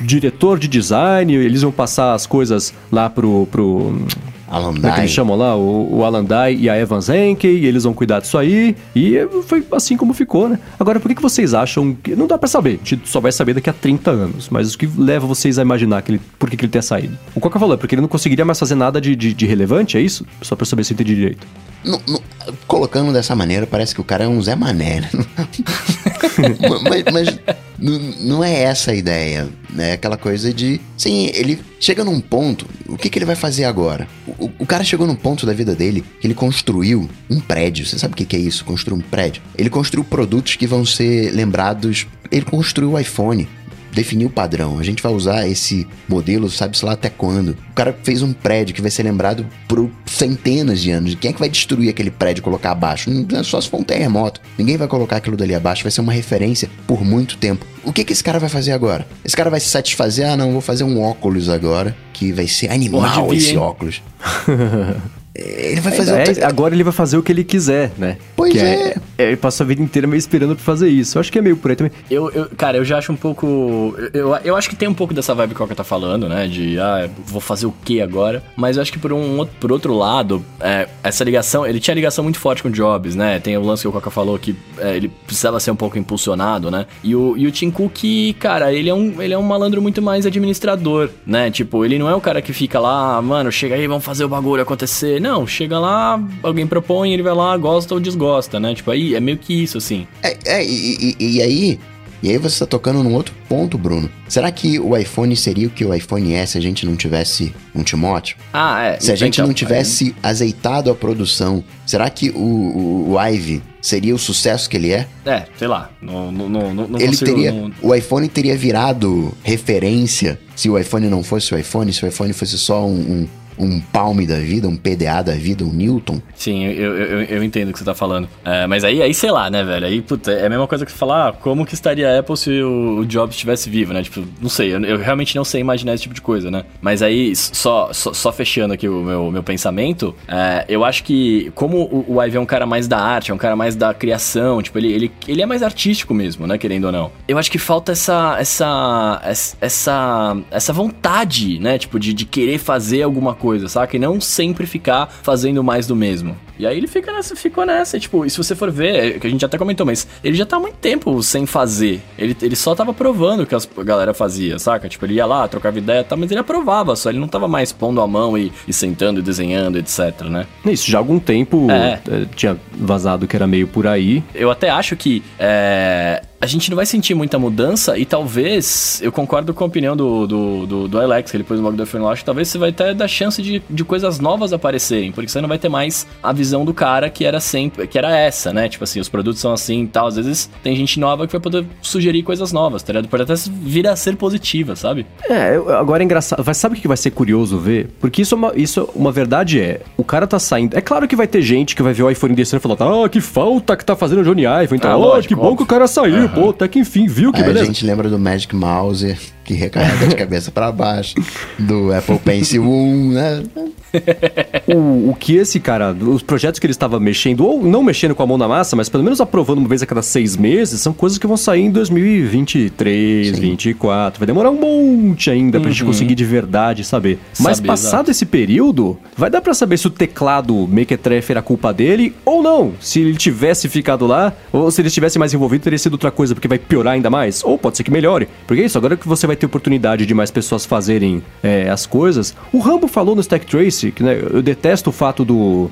diretor de design, eles vão passar as coisas lá pro. pro Alan Como é que eles chamam lá? O, o Alan Dye e a Evans Henke, e eles vão cuidar disso aí. E foi assim como ficou, né? Agora, por que, que vocês acham que. Não dá para saber, a gente só vai saber daqui a 30 anos. Mas o que leva vocês a imaginar que ele, por que, que ele tenha saído? O Coca falou, é porque ele não conseguiria mais fazer nada de, de, de relevante, é isso? Só pra saber se eu entendi direito. No, no, colocando dessa maneira, parece que o cara é um Zé Mané. Né? mas, mas não é essa a ideia. É aquela coisa de. Sim, ele chega num ponto. O que, que ele vai fazer agora? O, o, cara chegou num ponto da vida dele que ele construiu um prédio. Você sabe o que, que é isso? Construir um prédio? Ele construiu produtos que vão ser lembrados. Ele construiu o iPhone definir o padrão. A gente vai usar esse modelo, sabe-se lá até quando. O cara fez um prédio que vai ser lembrado por centenas de anos. Quem é que vai destruir aquele prédio e colocar abaixo? Não é só se for um terremoto. Ninguém vai colocar aquilo dali abaixo, vai ser uma referência por muito tempo. O que, que esse cara vai fazer agora? Esse cara vai se satisfazer? Ah, não, vou fazer um óculos agora, que vai ser animal esse óculos. Ele vai fazer. É, outra... Agora ele vai fazer o que ele quiser, né? Pois é. é. é. Ele passa a vida inteira meio esperando pra fazer isso. Eu acho que é meio por aí também. Eu, eu cara, eu já acho um pouco. Eu, eu acho que tem um pouco dessa vibe que o Coca tá falando, né? De, ah, vou fazer o que agora? Mas eu acho que por, um, por outro lado, é, essa ligação. Ele tinha ligação muito forte com o Jobs, né? Tem o lance que o Coca falou que é, ele precisava ser um pouco impulsionado, né? E o, e o Tim Cook, cara, ele é, um, ele é um malandro muito mais administrador, né? Tipo, ele não é o cara que fica lá, mano, chega aí, vamos fazer o bagulho acontecer. Não, chega lá alguém propõe, ele vai lá, gosta ou desgosta, né? Tipo, aí é meio que isso, assim. É, é e, e, e aí e aí você está tocando num outro ponto, Bruno. Será que o iPhone seria o que o iPhone é se a gente não tivesse um Timóteo? Ah, é. Se a gente então, não tivesse é... azeitado a produção, será que o, o, o Ive seria o sucesso que ele é? É, sei lá. Não, não, não, não ele consigo, teria, não... O iPhone teria virado referência se o iPhone não fosse o iPhone, se o iPhone fosse só um, um um Palme da vida, um PDA da vida, um Newton. Sim, eu, eu, eu entendo o que você tá falando. É, mas aí, aí, sei lá, né, velho? Aí, puta, é a mesma coisa que falar, ah, como que estaria a Apple se o, Jobs estivesse vivo, né? Tipo, não sei, eu, eu, realmente não sei imaginar esse tipo de coisa, né? Mas aí, só, só, só fechando aqui o meu, meu pensamento, é, eu acho que, como o, o Ivy é um cara mais da arte, é um cara mais da criação, tipo, ele, ele, ele é mais artístico mesmo, né, querendo ou não. Eu acho que falta essa, essa, essa, essa vontade, né, tipo, de, de querer fazer alguma coisa, saca? E não sempre ficar fazendo mais do mesmo. E aí ele fica nessa, ficou nessa, tipo, e se você for ver, é, que a gente até comentou, mas ele já tá há muito tempo sem fazer. Ele, ele só tava provando o que a galera fazia, saca? Tipo, ele ia lá, trocava ideia, tá, mas ele aprovava só, ele não tava mais pondo a mão e, e sentando e desenhando, etc, né? Isso, já há algum tempo é. é. tinha vazado que era meio por aí. Eu até acho que é, a gente não vai sentir muita mudança e talvez, eu concordo com a opinião do, do, do, do Alex, que ele pôs no blog do F1 acho que talvez você vai ter da chance de, de coisas novas aparecerem, porque você não vai ter mais a visão do cara que era sempre, que era essa, né? Tipo assim, os produtos são assim e tal, às vezes tem gente nova que vai poder sugerir coisas novas, tá ligado? Pode até vir a ser positiva, sabe? É, agora é engraçado, vai, sabe o que vai ser curioso ver? Porque isso é uma, isso, é uma verdade é, o cara tá saindo, é claro que vai ter gente que vai ver o iPhone descendo e falar, ah, que falta que tá fazendo o Johnny IPhone, então, ah, oh, que bom óbvio. que o cara saiu, pô, até que enfim, viu que Aí beleza. A gente lembra do Magic Mouse que recarrega de cabeça para baixo, do Apple Pencil 1, né? o, o que esse cara, os projetos que ele estava mexendo, ou não mexendo com a mão na massa, mas pelo menos aprovando uma vez a cada seis meses, são coisas que vão sair em 2023, Sim. 2024. Vai demorar um monte ainda uhum. pra gente uhum. conseguir de verdade saber. Mas saber, passado exato. esse período, vai dar para saber se o teclado Mequetrefe era culpa dele ou não. Se ele tivesse ficado lá, ou se ele estivesse mais envolvido, teria sido outra coisa, porque vai piorar ainda mais. Ou pode ser que melhore. Porque é isso, agora que você vai ter oportunidade de mais pessoas fazerem é, as coisas. O Rambo falou no Stack Trace, que né, eu detesto o fato do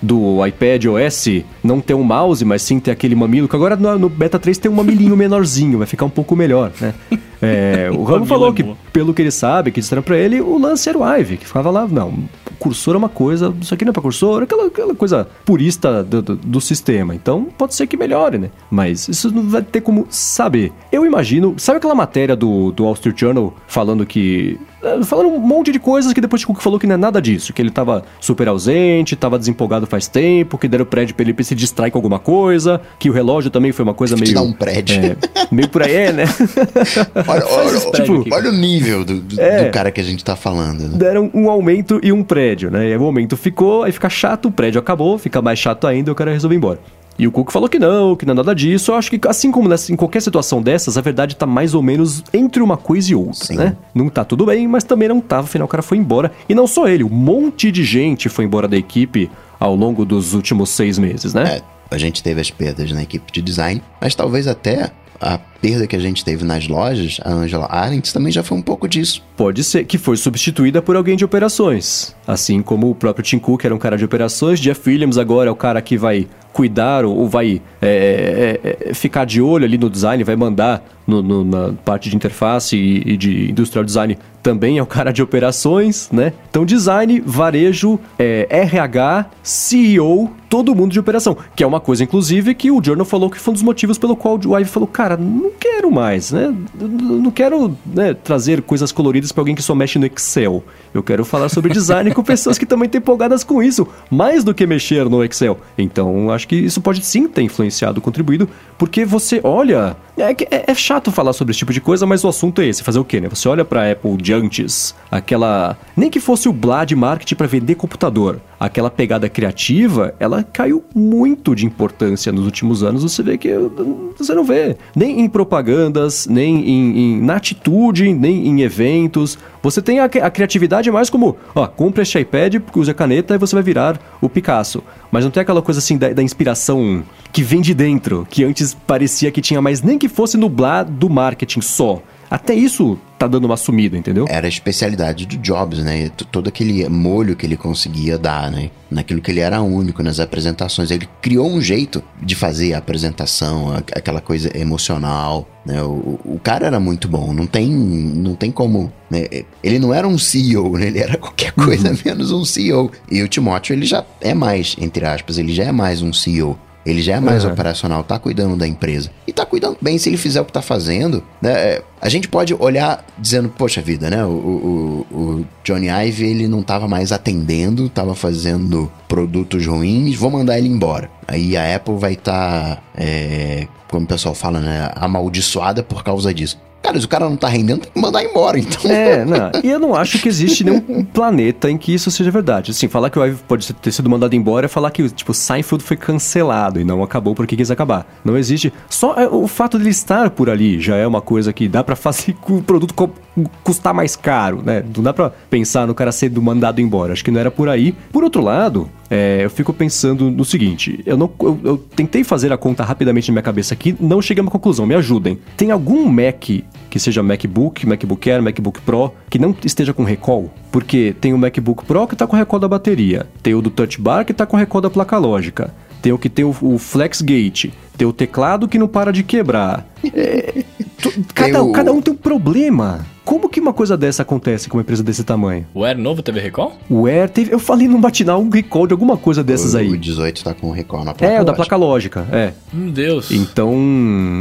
do iPad OS não ter um mouse, mas sim ter aquele mamilo, que agora no, no Beta 3 tem um mamilinho menorzinho, vai ficar um pouco melhor, né? É, o Ramo falou que, pelo que ele sabe, que disseram pra ele, o lance era o Ive, que ficava lá, não, cursor é uma coisa, isso aqui não é pra cursor, aquela, aquela coisa purista do, do, do, sistema. Então, pode ser que melhore, né? Mas isso não vai ter como saber. Eu imagino, sabe aquela matéria do, do Wall Street Journal falando que é, falando um monte de coisas que depois o Cook falou que não é nada disso, que ele tava super ausente, tava desempolgado faz tempo, que deram prédio pra ele pra se distrair com alguma coisa, que o relógio também foi uma coisa meio... Te dá um prédio. É, meio por aí, é, né? olha, olha, tipo, olha o nível do, do, é, do, cara que a gente tá falando. Né? Deram um aumento e um prédio, né? E aí o aumento ficou, aí fica chato, o prédio acabou, fica mais chato ainda e o cara resolveu ir embora. E o Cook falou que não, que não é nada disso. Eu acho que, assim como nessa, em qualquer situação dessas, a verdade tá mais ou menos entre uma coisa e outra, Sim. né? Não tá tudo bem, mas também não tava, afinal o cara foi embora. E não só ele, um monte de gente foi embora da equipe ao longo dos últimos seis meses, né? É, a gente teve as perdas na equipe de design, mas talvez até a perda que a gente teve nas lojas, a Angela Arendt também já foi um pouco disso. Pode ser que foi substituída por alguém de operações. Assim como o próprio Tim Cook era um cara de operações, Jeff Williams agora é o cara que vai cuidar ou, vai é, é, é, ficar de olho ali no design, vai mandar no, no, na parte de interface e, e, de industrial design também é o cara de operações, né? Então design, varejo, é, RH, CEO, todo mundo de operação, que é uma coisa inclusive que o Journal falou que foi um dos motivos pelo qual o Ive falou, cara, não quero mais, né? Não quero né, trazer coisas coloridas para alguém que só mexe no Excel. Eu quero falar sobre design com pessoas que também estão empolgadas com isso, mais do que mexer no Excel. Então, acho que isso pode sim ter influenciado, contribuído, porque você olha. É, é, é chato falar sobre esse tipo de coisa, mas o assunto é esse: fazer o quê, né? Você olha para Apple de antes, aquela. Nem que fosse o blá de marketing para vender computador, aquela pegada criativa, ela caiu muito de importância nos últimos anos. Você vê que. Você não vê. Nem em propagandas, nem em, em na atitude, nem em eventos. Você tem a, a criatividade mais como, ó, compra este iPad, use a caneta e você vai virar o Picasso. Mas não tem aquela coisa assim da, da inspiração que vem de dentro, que antes parecia que tinha, mas nem que fosse nublar do marketing só. Até isso tá dando uma sumida, entendeu? Era a especialidade do Jobs, né? Todo aquele molho que ele conseguia dar, né? Naquilo que ele era único nas apresentações. Ele criou um jeito de fazer a apresentação, aquela coisa emocional, né? O, o cara era muito bom, não tem, não tem como... Né? Ele não era um CEO, né? Ele era qualquer coisa uhum. menos um CEO. E o Timóteo, ele já é mais, entre aspas, ele já é mais um CEO. Ele já é mais uhum. operacional, tá cuidando da empresa. E tá cuidando bem se ele fizer o que tá fazendo. Né? É, a gente pode olhar dizendo, poxa vida, né? O, o, o Johnny Ive, ele não tava mais atendendo, tava fazendo produtos ruins, vou mandar ele embora. Aí a Apple vai estar, tá, é, como o pessoal fala, né? Amaldiçoada por causa disso. Cara, se o cara não tá rendendo, tem que mandar embora, então. É, não. E eu não acho que existe nenhum planeta em que isso seja verdade. Assim, falar que o Ive pode ter sido mandado embora é falar que, tipo, Seinfeld foi cancelado e não acabou porque quis acabar. Não existe. Só é, o fato de ele estar por ali já é uma coisa que dá para fazer o produto custar mais caro, né? Não dá pra pensar no cara sendo mandado embora. Acho que não era por aí. Por outro lado, é, eu fico pensando no seguinte: eu, não, eu, eu, tentei fazer a conta rapidamente na minha cabeça aqui, não cheguei a uma conclusão, me ajudem. Tem algum Mac que seja MacBook, MacBook Air, MacBook Pro, que não esteja com recall? Porque tem o MacBook Pro que está com recall da bateria, tem o do Touch Bar que está com recall da placa lógica, tem o que tem o, o FlexGate, tem o teclado que não para de quebrar. É, cada, o... cada um tem um problema. Como que uma coisa dessa acontece com uma empresa desse tamanho? O Air novo teve recall? O Air teve. Eu falei no matinal um recall de alguma coisa dessas o, aí. O 18 tá com recall na placa. É, o da placa lógica, é. Meu Deus. Então,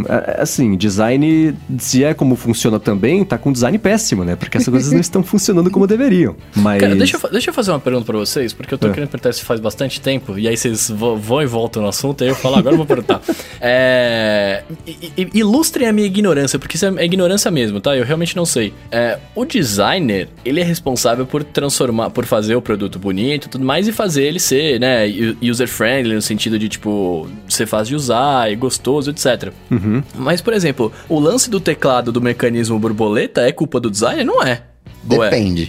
é, é, assim, design, se é como funciona também, tá com design péssimo, né? Porque essas coisas não estão funcionando como deveriam. Mas. Cara, deixa eu, deixa eu fazer uma pergunta pra vocês, porque eu tô é. querendo perguntar isso faz bastante tempo, e aí vocês vão e voltam no assunto, e aí eu falo, agora eu vou perguntar. é. Ilustrem a minha ignorância, porque isso é ignorância mesmo, tá? Eu realmente não sei. É, o designer, ele é responsável por transformar, por fazer o produto bonito e tudo mais, e fazer ele ser, né, user-friendly, no sentido de, tipo, ser fácil de usar e gostoso, etc. Uhum. Mas, por exemplo, o lance do teclado do mecanismo borboleta é culpa do designer? Não é.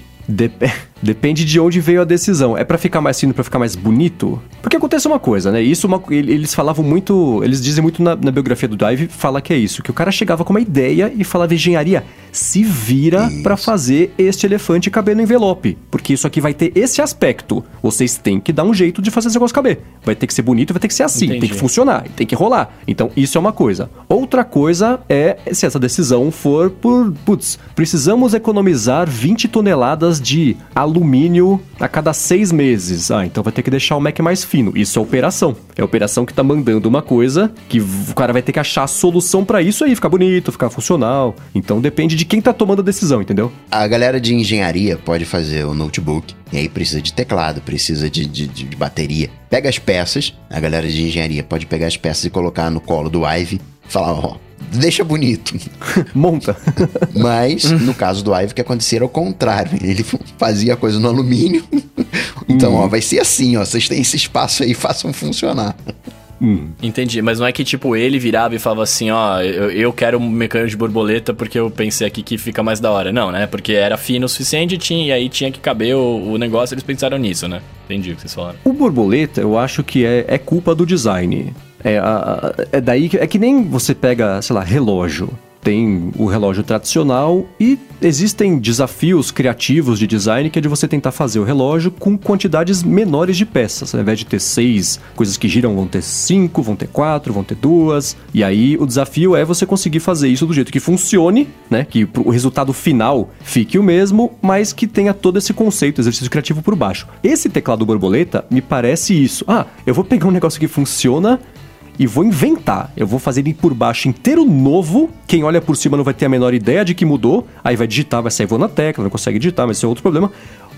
É? Depende. Dep- Depende de onde veio a decisão. É pra ficar mais fino, pra ficar mais bonito? Porque acontece uma coisa, né? Isso uma- ele- eles falavam muito, eles dizem muito na, na biografia do Dive, fala que é isso, que o cara chegava com uma ideia e falava engenharia, se vira pra fazer este elefante caber no envelope, porque isso aqui vai ter esse aspecto. Vocês têm que dar um jeito de fazer esse negócio caber. Vai ter que ser bonito, vai ter que ser assim, tem Entendi. que funcionar, tem que rolar. Então, isso é uma coisa. Outra coisa é se essa decisão for por, putz, precisamos economizar 20 toneladas de alumínio a cada seis meses. Ah, então vai ter que deixar o Mac mais fino. Isso é operação. É operação que tá mandando uma coisa que o cara vai ter que achar a solução pra isso aí, ficar bonito, ficar funcional. Então depende de quem tá tomando a decisão, entendeu? A galera de engenharia pode fazer o notebook, e aí precisa de teclado, precisa de, de- de- bateria. Pega as peças, a galera de engenharia pode pegar as peças e colocar no colo do Ive e falar, ó, deixa bonito. Monta. Mas, no caso do Ive, o que acontecia era o contrário. Ele fazia a coisa no alumínio. Então, ó, vai ser assim, ó, vocês têm esse espaço aí, façam funcionar. Hum. Entendi, mas não é que tipo ele virava e falava assim, ó, eu, eu quero um mecânico de borboleta porque eu pensei aqui que fica mais da hora. Não, né? Porque era fino o suficiente tinha, e aí tinha que caber o, o negócio, eles pensaram nisso, né? Entendi o que vocês falaram. O borboleta, eu acho que é, é culpa do design. É, a- a- é daí que. É que nem você pega, sei lá, relógio. Tem o relógio tradicional e existem desafios criativos de design que é de você tentar fazer o relógio com quantidades menores de peças. Ao invés de ter seis coisas que giram, vão ter cinco, vão ter quatro, vão ter duas. E aí o desafio é você conseguir fazer isso do jeito que funcione, né? Que o resultado final fique o mesmo, mas que tenha todo esse conceito, exercício criativo por baixo. Esse teclado borboleta me parece isso. Ah, eu vou pegar um negócio que funciona e vou inventar. Eu vou fazer ele por baixo inteiro novo. Quem olha por cima não vai ter a menor ideia de que mudou. Aí vai digitar, vai sair voando na tecla, não consegue digitar, mas isso é outro problema.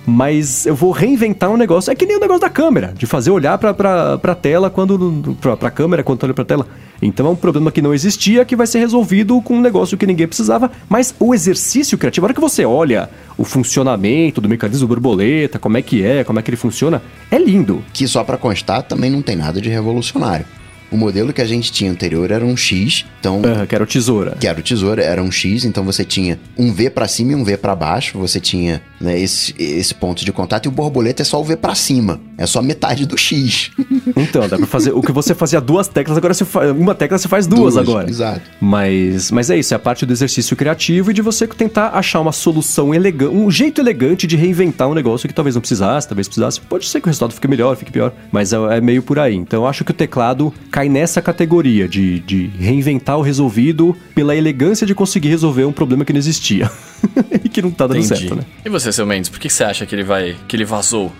Mas eu vou reinventar um negócio. É que nem o negócio da câmera, de fazer olhar pra, pra, pra tela quando. Pra, pra câmera quando olha pra tela. Então é um problema que não existia que vai ser resolvido com um negócio que ninguém precisava. Mas o exercício criativo, a hora que você olha o funcionamento do mecanismo borboleta, como é que é, como é que ele funciona, é lindo. Que só pra constar, também não tem nada de revolucionário. O modelo que a gente tinha anterior era um X, então Ah, quero tesoura. que era o tesouro, era um X, então você tinha um V pra cima e um V pra baixo, você tinha né, esse, esse ponto de contato, e o borboleta é só o V pra cima, é só metade do X. Então, dá pra fazer. O que você fazia duas teclas, agora você faz. Uma tecla você faz duas, agora. Exato. Mas, mas é isso, é a parte do exercício criativo e de você tentar achar uma solução elegante, um jeito elegante de reinventar um negócio que talvez não precisasse, talvez precisasse. Pode ser que o resultado fique melhor, fique pior, mas é, é meio por aí. Então eu acho que o teclado cai nessa categoria de, de reinventar o resolvido pela elegância de conseguir resolver um problema que não existia. e que não tá dando certo, né? E você, Mendes, por que você acha que ele vai. que ele vazou?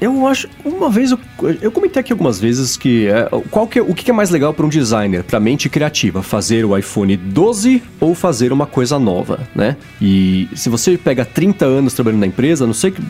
Eu acho. Uma vez eu, eu comentei aqui algumas vezes que. é, qual que é- o que é mais legal para um designer, para mente criativa? Fazer o iPhone 12 ou fazer uma coisa nova, né? E se você pega 30 anos trabalhando na empresa, não sei que.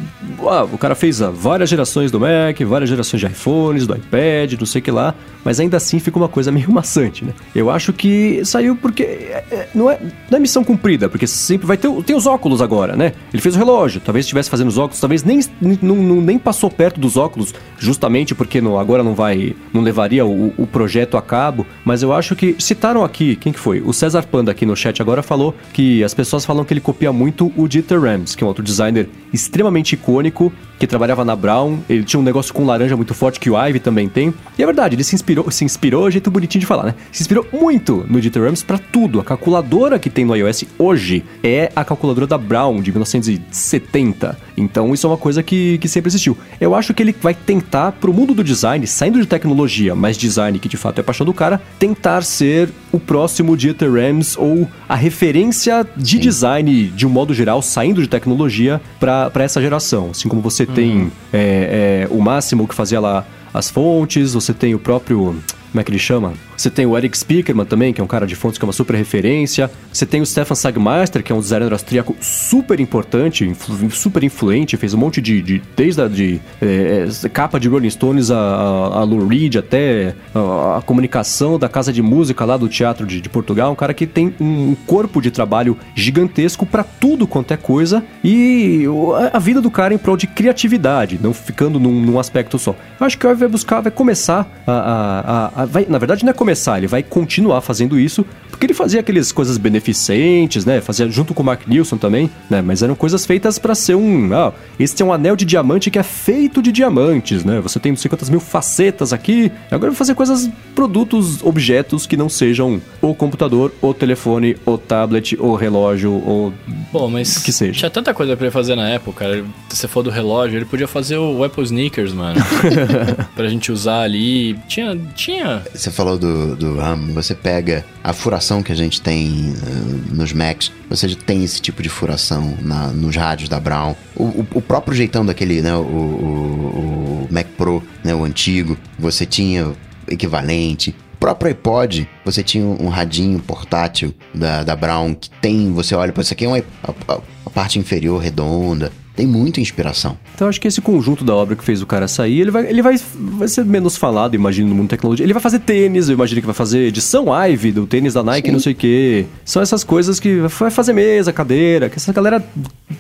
Ah, o cara fez ah, várias gerações do Mac, várias gerações de iPhones, do iPad, não sei que lá, mas ainda assim fica uma coisa meio maçante, né? Eu acho que saiu porque. é, é, não, é, não é missão cumprida, porque sempre vai ter. Tem os óculos agora, né? Ele fez o relógio, talvez estivesse fazendo os óculos, talvez nem, não, não- nem passou perto dos óculos, justamente porque não- agora não vai. não levaria o, o projeto a cabo. Mas eu acho que. Citaram aqui, quem que foi? O César Panda aqui no chat agora falou que as pessoas falam que ele copia muito o Dieter Rams, que é um outro designer extremamente icônico, que trabalhava na Brown. Ele tinha um negócio com laranja muito forte que o Ivy também tem. E é verdade, ele se inspirou, se inspirou, é jeito bonitinho de falar, né? Se inspirou muito no Dieter Rams pra tudo. A calculadora que tem no iOS hoje é a calculadora da Brown de 1970. Então isso é uma coisa que, que sempre existiu. Eu acho que ele vai tentar, pro mundo do design, saindo de tecnologia, mas design que de fato é a paixão do cara, tentar ser o próximo Dieter Rams ou a referência de design de um modo geral, saindo de tecnologia pra pra essa geração. Assim como você tem é, é, o Máximo que fazia lá as fontes, você tem o próprio. Como é que ele chama? Você tem o Eric Spiekerman também, que é um cara de fontes que é uma super referência. Você tem o Stefan Sagmeister, que é um designer austríaco super importante, influ super influente, fez um monte de. de desde a de, é, capa de Rolling Stones a, a, a Lou Reed até a, a, comunicação da casa de música lá do Teatro de, de Portugal. Um cara que tem um corpo de trabalho gigantesco para tudo quanto é coisa e a, a, vida do cara em prol de criatividade, não ficando num, num aspecto só. Eu acho que o vai buscar, vai começar a. a, a vai, na verdade, não é começar, ele vai continuar fazendo isso, porque ele fazia aquelas coisas beneficentes, né? Fazia junto com o Mark Nilsson também, né? Mas eram coisas feitas para ser um. Ah, esse é um anel de diamante que é feito de diamantes, né? Você tem não sei quantas mil facetas aqui. Agora eu vou fazer coisas, produtos, objetos que não sejam o computador, o telefone, o tablet, o relógio, ou. Bom, mas. Que seja. Tinha tanta coisa pra ele fazer na época, cara. Se você for do relógio, ele podia fazer o Apple Sneakers, mano. pra gente usar ali. Tinha. tinha... Você falou do, do RAM, você pega a furação que a gente tem uh, nos Macs, você já tem esse tipo de furação na, nos rádios da Brown. O, o, o próprio jeitão daquele, né, o, o, o Mac Pro, né, o antigo, você tinha equivalente. Próprio iPod, você tinha um radinho portátil da, da Brown que tem, você olha isso aqui é uma, a, a, parte inferior redonda, tem muita inspiração. Então acho que esse conjunto da obra que fez o cara sair, ele vai, ele vai, vai ser menos falado, imagino, no mundo da tecnologia. Ele vai fazer tênis, eu imagino que vai fazer edição Ive do tênis da Nike, Sim. não sei o quê. São essas coisas que vai fazer mesa, cadeira, que essa galera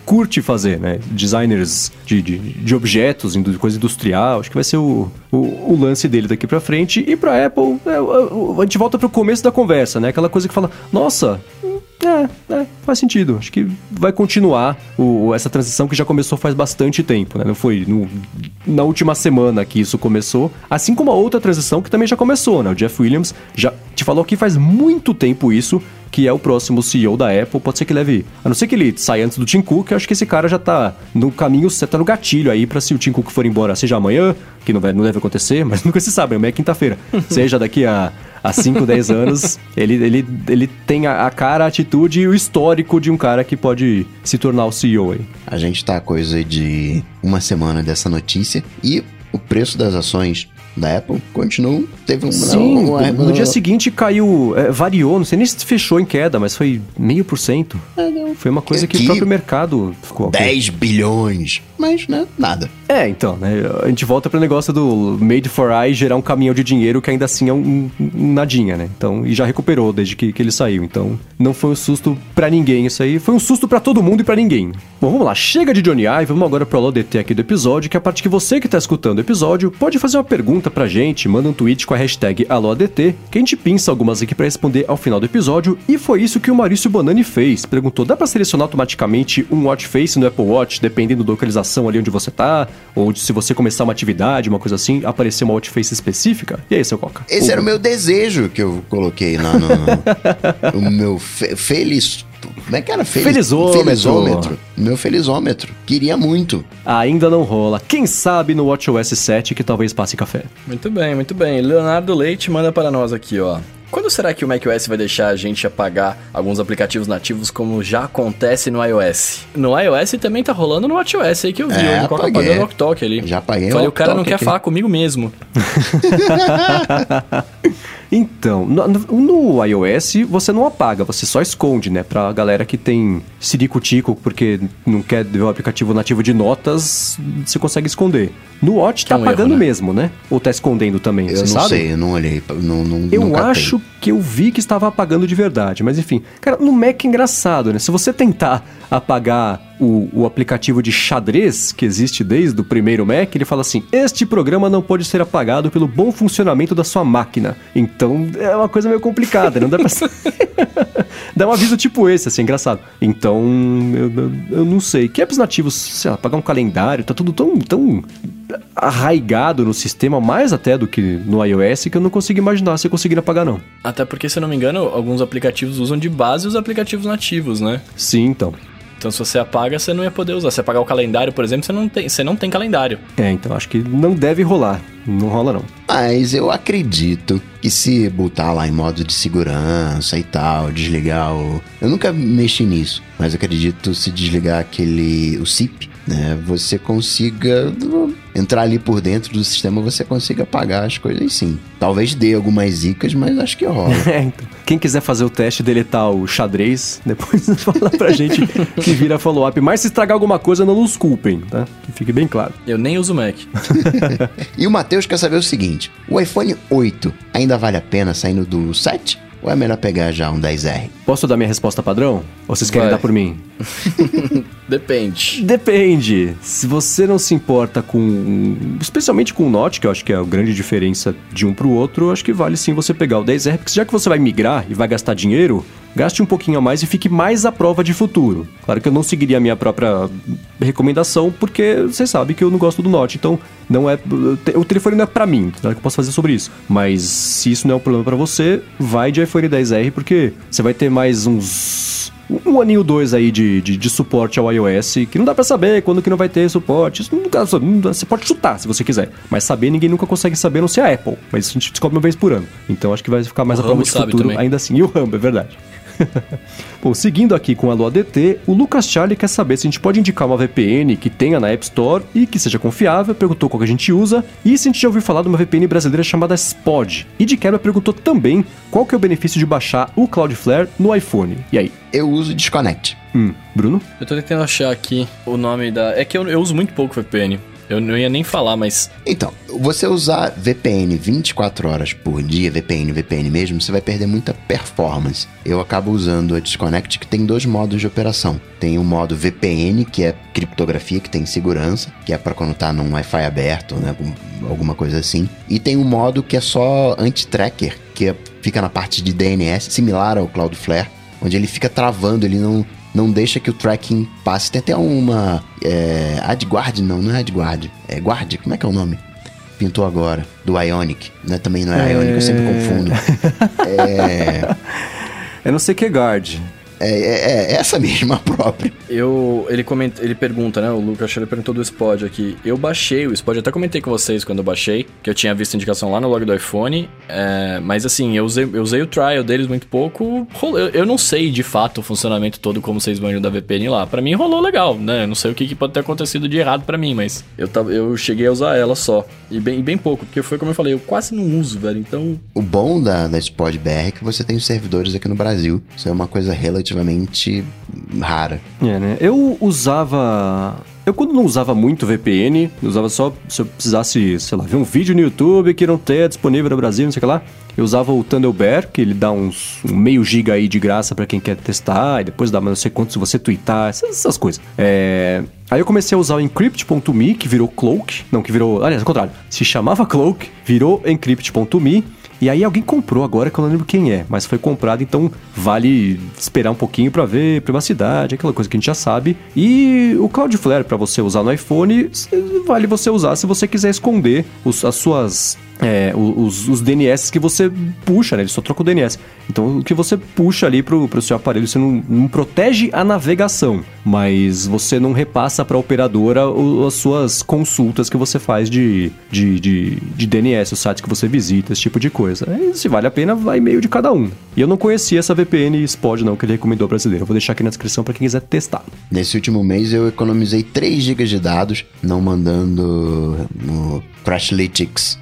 curte fazer, né? Designers de, de, de objetos, de coisa industrial. Acho que vai ser o, o, o lance dele daqui pra frente. E pra Apple, é, a gente volta pro começo da conversa, né? Aquela coisa que fala, nossa, é, é, faz sentido. Acho que vai continuar o, essa transição que já começou faz bastante tempo, né? Não foi no, na última semana que isso começou. Assim como a outra transição que também já começou, né? O Jeff Williams já te falou que faz muito tempo isso, que é o próximo CEO da Apple. Pode ser que leve. A não ser que ele saia antes do Tim Cook, eu acho que esse cara já tá no caminho, você tá no gatilho aí para se o Tim Cook for embora, seja amanhã, que não, vai, não deve acontecer, mas nunca se sabe, amanhã é quinta-feira. seja daqui a há 5, 10 anos, ele, ele, ele tem a, cara, a atitude e o histórico de um cara que pode se tornar o CEO aí. A gente tá a coisa de uma semana dessa notícia e o preço das ações da Apple continuam. Teve um. Sim, não, uma, no dia seguinte caiu. É, variou, não sei nem se fechou em queda, mas foi meio por cento. É, foi uma coisa que, que o próprio mercado ficou. 10 bilhões. Mas, né, nada. É, então, né? A gente volta pro negócio do Made for I gerar um caminhão de dinheiro que ainda assim é um, um nadinha, né? Então, e já recuperou desde que, que ele saiu. Então, não foi um susto para ninguém isso aí. Foi um susto para todo mundo e para ninguém. Bom, vamos lá. Chega de Johnny Ive, vamos agora pro LODT aqui do episódio, que é a parte que você que tá escutando o episódio pode fazer uma pergunta pra gente, manda um tweet com a hashtag AlôADT, que a gente pinça algumas aqui para responder ao final do episódio. E foi isso que o Maurício Bonani fez. Perguntou: dá pra selecionar automaticamente um watch face no Apple Watch, dependendo da localização ali onde você tá? Ou se você começar uma atividade, uma coisa assim, aparecer uma watch face específica? E aí, seu Coca? Esse o... era o meu desejo que eu coloquei lá no. o meu fe feliz como é que era? Feliz... Felizômetro. Felizômetro. Meu felizômetro. Queria muito. Ainda não rola. Quem sabe no WatchOS 7 que talvez passe café. Muito bem, muito bem. Leonardo Leite manda para nós aqui, ó. Quando será que o macOS vai deixar a gente apagar alguns aplicativos nativos como já acontece no iOS? No iOS também tá rolando no WatchOS aí que eu vi. É, eu apagando o Talk ali. Já apaguei Falei, o cara não quer aqui. falar comigo mesmo. Então, no, no, iOS você não apaga, você só esconde, né? Pra galera que tem sirico-tico porque não quer ver o aplicativo nativo de notas, você consegue esconder. No Watch tá é um apagando erro, né? mesmo, né? Ou tá escondendo também, eu você não sabe? sei, eu não olhei, não, não Eu acho que eu vi que estava apagando de verdade, mas enfim. Cara, no Mac é engraçado, né? Se você tentar apagar o, o, aplicativo de xadrez que existe desde o primeiro Mac, ele fala assim: Este programa não pode ser apagado pelo bom funcionamento da sua máquina. Então é uma coisa meio complicada, não dá pra. dá um aviso tipo esse, assim, engraçado. Então, eu, eu não sei. Que apps nativos, sei lá, apagar um calendário, tá tudo tão, tão arraigado no sistema, mais até do que no iOS, que eu não consigo imaginar se conseguir apagar, não. Até porque, se eu não me engano, alguns aplicativos usam de base os aplicativos nativos, né? Sim, então. Então, se você apaga, você não ia poder usar. Se apagar o calendário, por exemplo, você não tem, você não tem calendário. É, então acho que não deve rolar. Não rola, não. Mas eu acredito que se botar lá em modo de segurança e tal, desligar o. Eu nunca mexi nisso, mas acredito se desligar aquele. o SIP, né? Você consiga entrar ali por dentro do sistema, você consiga pagar as coisas sim. Talvez dê algumas zicas, mas acho que rola. É, então. Quem quiser fazer o teste e deletar o xadrez, depois fala pra gente que vira follow-up. Mas se estragar alguma coisa, não nos culpem, tá? Que fique bem claro. Eu nem uso Mac. e o Matheus quer saber o seguinte: o iPhone 8 ainda vale a pena saindo do 7? Ou é melhor pegar já um 10R? Posso dar minha resposta padrão? Ou vocês querem Vai. dar por mim? Depende. Depende. Se você não se importa com. Especialmente com o Note, que eu acho que é a grande diferença de um pro outro, eu acho que vale sim você pegar o 10R, porque já que você vai migrar e vai gastar dinheiro, gaste um pouquinho a mais e fique mais à prova de futuro. Claro que eu não seguiria a minha própria recomendação, porque você sabe que eu não gosto do Note, então não é. O telefone não é pra mim, claro que eu posso fazer sobre isso. Mas se isso não é um problema pra você, vai de iPhone 10R, porque você vai ter mais uns um aninho dois aí de, de, de suporte ao iOS, que não dá pra saber quando que não vai ter suporte. Isso dá- você pode chutar se você quiser, mas saber ninguém nunca consegue saber, não ser a Apple. Mas a gente descobre uma vez por ano. Então acho que vai ficar mais O a prova de futuro também. ainda assim. E o Rambo, é verdade. Bom, seguindo aqui com a Alô ADT, o Lucas Charlie quer saber se a gente pode indicar uma VPN que tenha na App Store e que seja confiável, perguntou qual que a gente usa e se a gente já ouviu falar de uma VPN brasileira chamada Spod. E de quebra perguntou também qual que é o benefício de baixar o Cloudflare no iPhone. E aí? Eu uso Disconnect. Hum, Bruno? Eu tô tentando achar aqui o nome da. É que eu, eu uso muito pouco VPN. Eu não ia nem falar, mas. Então, você usar VPN 24 horas por dia, VPN, VPN mesmo, você vai perder muita performance. Eu acabo usando a Disconnect, que tem dois modos de operação. Tem o modo VPN, que é criptografia, que tem segurança, que é para quando tá num Wi-Fi aberto, né, algum- alguma coisa assim. E tem um modo que é só anti-tracker, que é- fica na parte de DNS, similar ao Cloudflare, onde ele fica travando, ele não, não deixa que o tracking passe. Tem até uma. É, AdGuard, não, não é AdGuard. É Guard, como é que é o nome? Pintou agora, do Ionic. Né? Também não é, Ionic, eu sempre confundo. É, É não sei que guard. É, é, é essa mesma própria. Eu. Ele comenta, ele pergunta, né? O Lucas ele perguntou do Spod aqui. Eu baixei o Spod, até comentei com vocês quando eu baixei, que eu tinha visto a indicação lá no log do iPhone. é, mas assim, eu usei, eu usei o trial deles muito pouco. Eu, eu não sei de fato o funcionamento todo como vocês manjam da VPN lá. Pra mim rolou legal, né? Eu não sei o que, que pode ter acontecido de errado pra mim, mas eu, tava, eu cheguei a usar ela só. E bem, bem pouco, porque foi como eu falei, eu quase não uso, velho. Então. O bom da, da Spod BR é que você tem os servidores aqui no Brasil. Isso é uma coisa relativamente rara. É, né? Eu usava. Eu quando não usava muito VPN, usava só se eu precisasse, sei lá, ver um vídeo no YouTube que não tenha disponível no Brasil, não sei o que lá. Eu usava o Thunderbird, que ele dá uns um meio giga aí de graça pra quem quer testar, e depois dá não sei quanto se você twittar, essas, essas coisas. É... Aí eu comecei a usar o Encrypt.me, que virou Cloak. Não, que virou. Aliás, ao contrário. Se chamava Cloak, virou Encrypt.me. E aí alguém comprou agora que eu não lembro quem é, mas foi comprado, então vale esperar um pouquinho pra ver privacidade, aquela coisa que a gente já sabe. E o Cloudflare pra você usar no iPhone, vale você usar se você quiser esconder os- as suas é, o- os, os DNS que você puxa, né? Ele só troca o DNS. Então, o que você puxa ali pro, pro seu aparelho, você não, não protege a navegação, mas você não repassa pra operadora o- as suas consultas que você faz de, de, de, de DNS, os sites que você visita, esse tipo de coisa. Se vale a pena, vai meio de cada um. E eu não conhecia essa VPN Spod, não, que ele recomendou brasileiro. Eu vou deixar aqui na descrição pra quem quiser testar. Nesse último mês eu economizei 3 GB de dados não mandando no Crashlytics.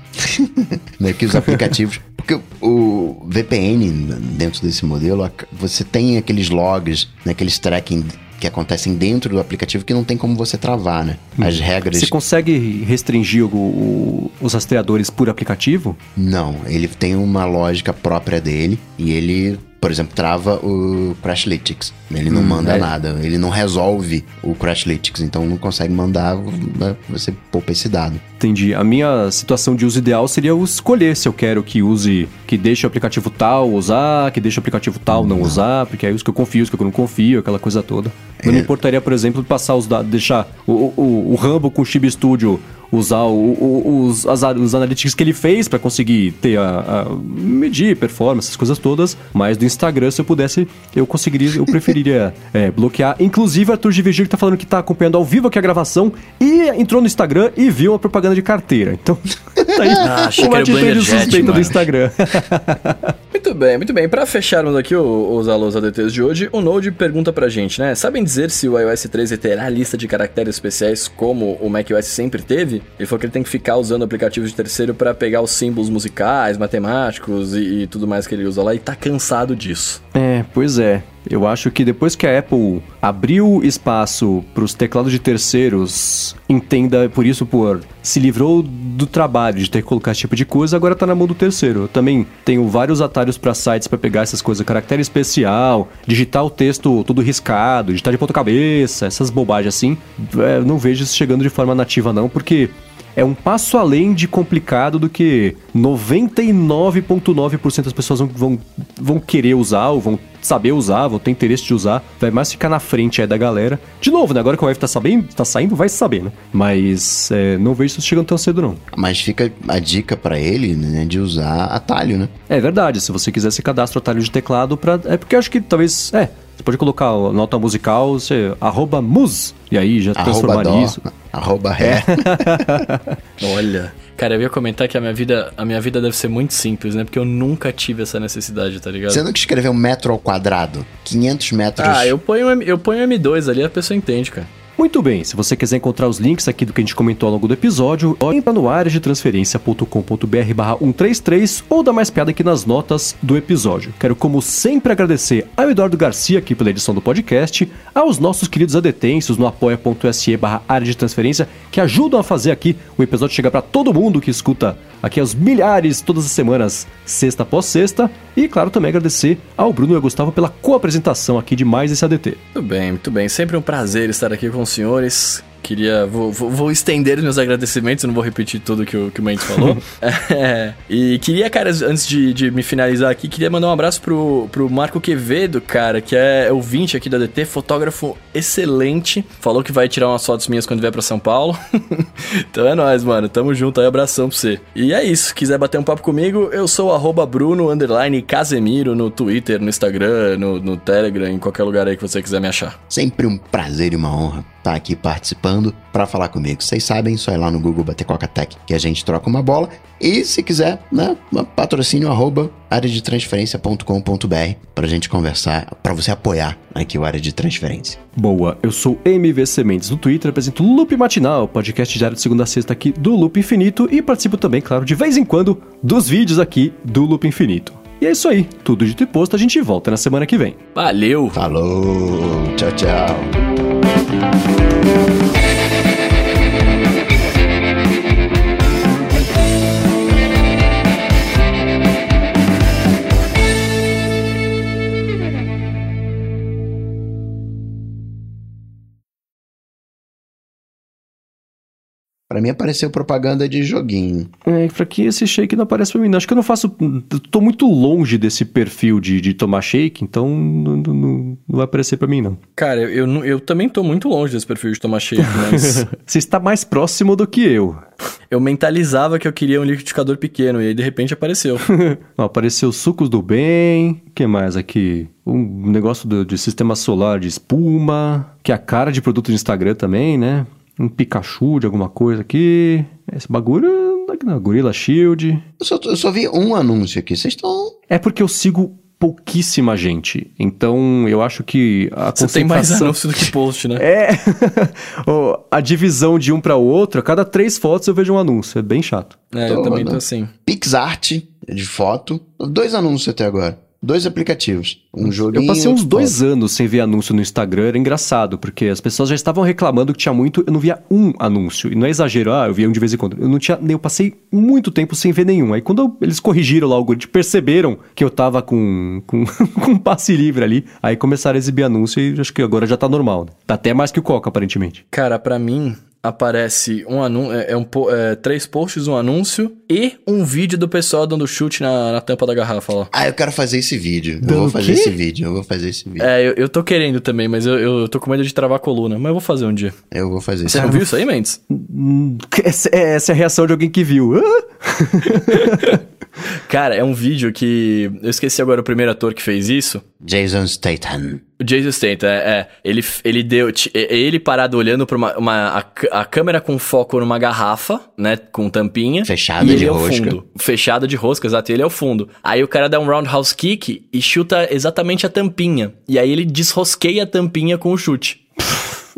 Meio que os aplicativos. Porque o VPN dentro desse modelo, você tem aqueles logs, né, aqueles tracking que acontecem dentro do aplicativo que não tem como você travar, né? As regras. Você consegue restringir o- o- os rastreadores por aplicativo? Não, ele tem uma lógica própria dele e ele, por exemplo, trava o Crashlytics. Ele não manda é. nada, ele não resolve o Crashlytics, então não consegue mandar, né, você poupa esse dado. Entendi. A minha situação de uso ideal seria eu escolher se eu quero que use, que deixe o aplicativo tal usar, que deixe o aplicativo tal não, usar, porque aí os que eu confio, os que eu não confio, aquela coisa toda. Não me importaria, por exemplo, passar os dados, deixar o, o, o Rambo com o Chib Studio usar o- o- os, as, os analytics que ele fez pra conseguir ter a, a- medir performance, essas coisas todas. Mas do Instagram, se eu pudesse, eu conseguiria, eu preferiria é, bloquear. Inclusive, Arthur de Vigílio tá falando que tá acompanhando ao vivo aqui a gravação e entrou no Instagram e viu uma propaganda de carteira. Então, tá aí Ah, uma atitude suspeita do mano. Instagram. Muito bem, muito bem. Para fecharmos aqui os alôs ADTs de hoje, o Node pergunta pra gente, né? Sabem dizer se o iOS 13 terá lista de caracteres especiais como o macOS sempre teve? Ele falou que ele tem que ficar usando aplicativos de terceiro para pegar os símbolos musicais, matemáticos e, e tudo mais que ele usa lá e tá cansado disso. É, pois é. Eu acho que depois que a Apple abriu espaço para os teclados de terceiros, entenda por isso por se livrou do trabalho de ter que colocar esse tipo de coisa, agora tá na mão do terceiro. Eu também tenho vários atalhos para sites para pegar essas coisas, caractere especial, digitar o texto todo riscado, digitar de ponta cabeça, essas bobagens assim. É, não vejo isso chegando de forma nativa não, porque é um passo além de complicado do que 99,9% das pessoas vão, vão, vão, querer usar, ou vão saber usar, vão ter interesse de usar. Vai mais ficar na frente aí da galera. De novo, né? Agora que o Wave tá, sabendo, tá saindo, vai saber, né? Mas é, não vejo isso chegando tão cedo, não. Mas fica a dica para ele, né? De usar atalho, né? É verdade. Se você quiser, se cadastra o atalho de teclado pra... É porque eu acho que talvez... É, você pode colocar a nota musical, você, arroba mus, e aí já transformar isso. Arroba ré. Olha. Cara, eu ia comentar que a minha vida, a minha vida deve ser muito simples, né? Porque eu nunca tive essa necessidade, tá ligado? Você nunca escreveu um metro ao quadrado? 500 metros. Ah, eu ponho, eu ponho M2 ali, a pessoa entende, cara. Muito bem, se você quiser encontrar os links aqui do que a gente comentou ao longo do episódio, entra no área de transferência.com.br barra 133 ou dá mais piada aqui nas notas do episódio. Quero, como sempre, agradecer ao Eduardo Garcia aqui pela edição do podcast, aos nossos queridos adetensos no apoia.se barra área de transferência, que ajudam a fazer aqui o episódio chegar para todo mundo que escuta aqui aos milhares todas as semanas, sexta após sexta. E, claro, também agradecer ao Bruno e ao Gustavo pela co-apresentação aqui de mais esse ADT. Muito bem, muito bem. Sempre um prazer estar aqui com senhores. Queria. Vou, vou, vou, estender os meus agradecimentos, não vou repetir tudo que o, que o Mendes falou. é, e queria, cara, antes de, de, me finalizar aqui, queria mandar um abraço pro, pro Marco Quevedo, cara, que é ouvinte aqui da DT, fotógrafo excelente. Falou que vai tirar umas fotos minhas quando vier pra São Paulo. então é nóis, mano. Tamo junto aí, abração pra você. E é isso. Quiser bater um papo comigo, eu sou o Bruno Casemiro no Twitter, no Instagram, no, no Telegram, em qualquer lugar aí que você quiser me achar. Sempre um prazer e uma honra estar aqui participando para falar comigo. Vocês sabem, só ir lá no Google bater Coca Tech que a gente troca uma bola. E se quiser, né, patrocínio arroba área de transferência.com.br para a gente conversar, para você apoiar aqui o área de transferência. Boa, eu sou MVC Mendes no Twitter, apresento Loop Matinal, podcast diário de segunda a sexta aqui do Loop Infinito e participo também, claro, de vez em quando dos vídeos aqui do Loop Infinito. E é isso aí, tudo dito e posto, a gente volta na semana que vem. Valeu! Falou! Tchau, tchau! Thank Pra mim apareceu propaganda de joguinho. É, pra que esse shake não aparece pra mim? Não. Acho que eu não faço. Tô muito longe desse perfil de, de tomar shake, então não, não, não vai aparecer pra mim, não. Cara, eu, eu, eu também tô muito longe desse perfil de tomar shake, mas. Você está mais próximo do que eu. Eu mentalizava que eu queria um liquidificador pequeno e aí de repente apareceu. apareceu sucos do bem. O que mais aqui? Um negócio do, de sistema solar de espuma, que é a cara de produto de Instagram também, né? Um Pikachu de alguma coisa aqui. Esse bagulho na Gorilla Shield. Eu só, eu só vi um anúncio aqui, vocês estão. É porque eu sigo pouquíssima gente. Então, eu acho que a Você tem mais anúncio do que post, né? É. a divisão de um para o outro, a cada três fotos eu vejo um anúncio. É bem chato. É, tô, eu também tô assim. PixArt de foto. Dois anúncios até agora dois aplicativos. Um joguinho. Eu passei uns dois foto. anos sem ver anúncio no Instagram, era engraçado, porque as pessoas já estavam reclamando que tinha muito, eu não via um anúncio. E não é exagero, ah, eu via um de vez em quando. Eu não tinha, eu passei muito tempo sem ver nenhum. Aí quando eles corrigiram lá o algoritmo, perceberam que eu tava com, com, com passe livre ali, aí começaram a exibir anúncio e acho que agora já tá normal. Né? Tá até mais que o Coca, aparentemente. Cara, para mim, aparece um anúncio, é, é, um, é, três posts, um anúncio e um vídeo do pessoal dando chute na, na tampa da garrafa lá. Ah, eu quero fazer esse vídeo. eu vou fazer esse vídeo, eu vou fazer esse vídeo. É, eu, eu tô querendo também, mas eu, eu tô com medo de travar a coluna, mas eu vou fazer um dia. Eu vou fazer Você não viu isso aí, Mendes? Essa, essa é a reação de alguém que viu. Cara, é um vídeo que. Eu esqueci agora o primeiro ator que fez isso. Jason Statham. O Jason Statham, é, é. Ele, ele deu. é- Ele parado olhando pra uma. uma- a, a câmera com foco numa garrafa, né? Com tampinha. Fechada de ele é o rosca. fundo. Fechada de rosca, exato. E ele é o fundo. Aí o cara dá um roundhouse kick e chuta exatamente a tampinha. E aí ele desrosqueia a tampinha com o chute.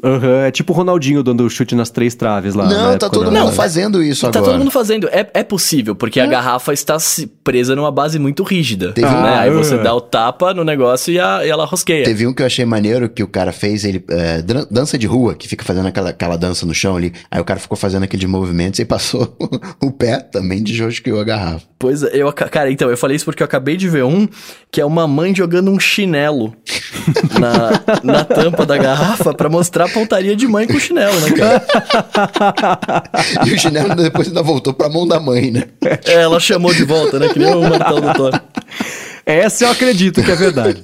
Aham, é tipo o Ronaldinho dando chute nas três traves lá. Não, tá todo mundo fazendo isso Tá agora. todo mundo fazendo. É, é possível, porque a garrafa está presa numa base muito rígida. Teve um- né? Aí você Ah, dá o tapa no negócio e, a- e ela rosqueia. Teve um que eu achei maneiro que o cara fez, ele. é, dança de rua, que fica fazendo aquela, aquela dança no chão ali. Aí o cara ficou fazendo aqueles movimentos e passou o pé também desrosqueou a garrafa. Pois é, eu, cara, então, eu falei isso porque eu acabei de ver um que é uma mãe jogando um chinelo na, na tampa da garrafa pra mostrar a pontaria de mãe com chinelo, né, cara? E o chinelo depois ainda voltou pra mão da mãe, né? É, ela chamou de volta, né? Que nem o martelo do Thor. Essa eu acredito que é verdade.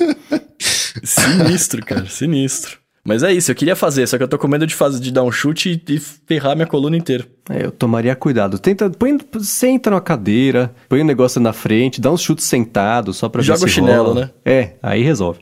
Sinistro, cara, sinistro. Mas é isso, eu queria fazer, só que eu tô com medo de, fazer, de dar um chute e, e ferrar minha coluna inteira. É, eu tomaria cuidado. Tenta, põe, senta numa cadeira, põe o negócio na frente, dá uns chutes sentados só pra Joga ver o se chinelo, rola. né? É, aí resolve.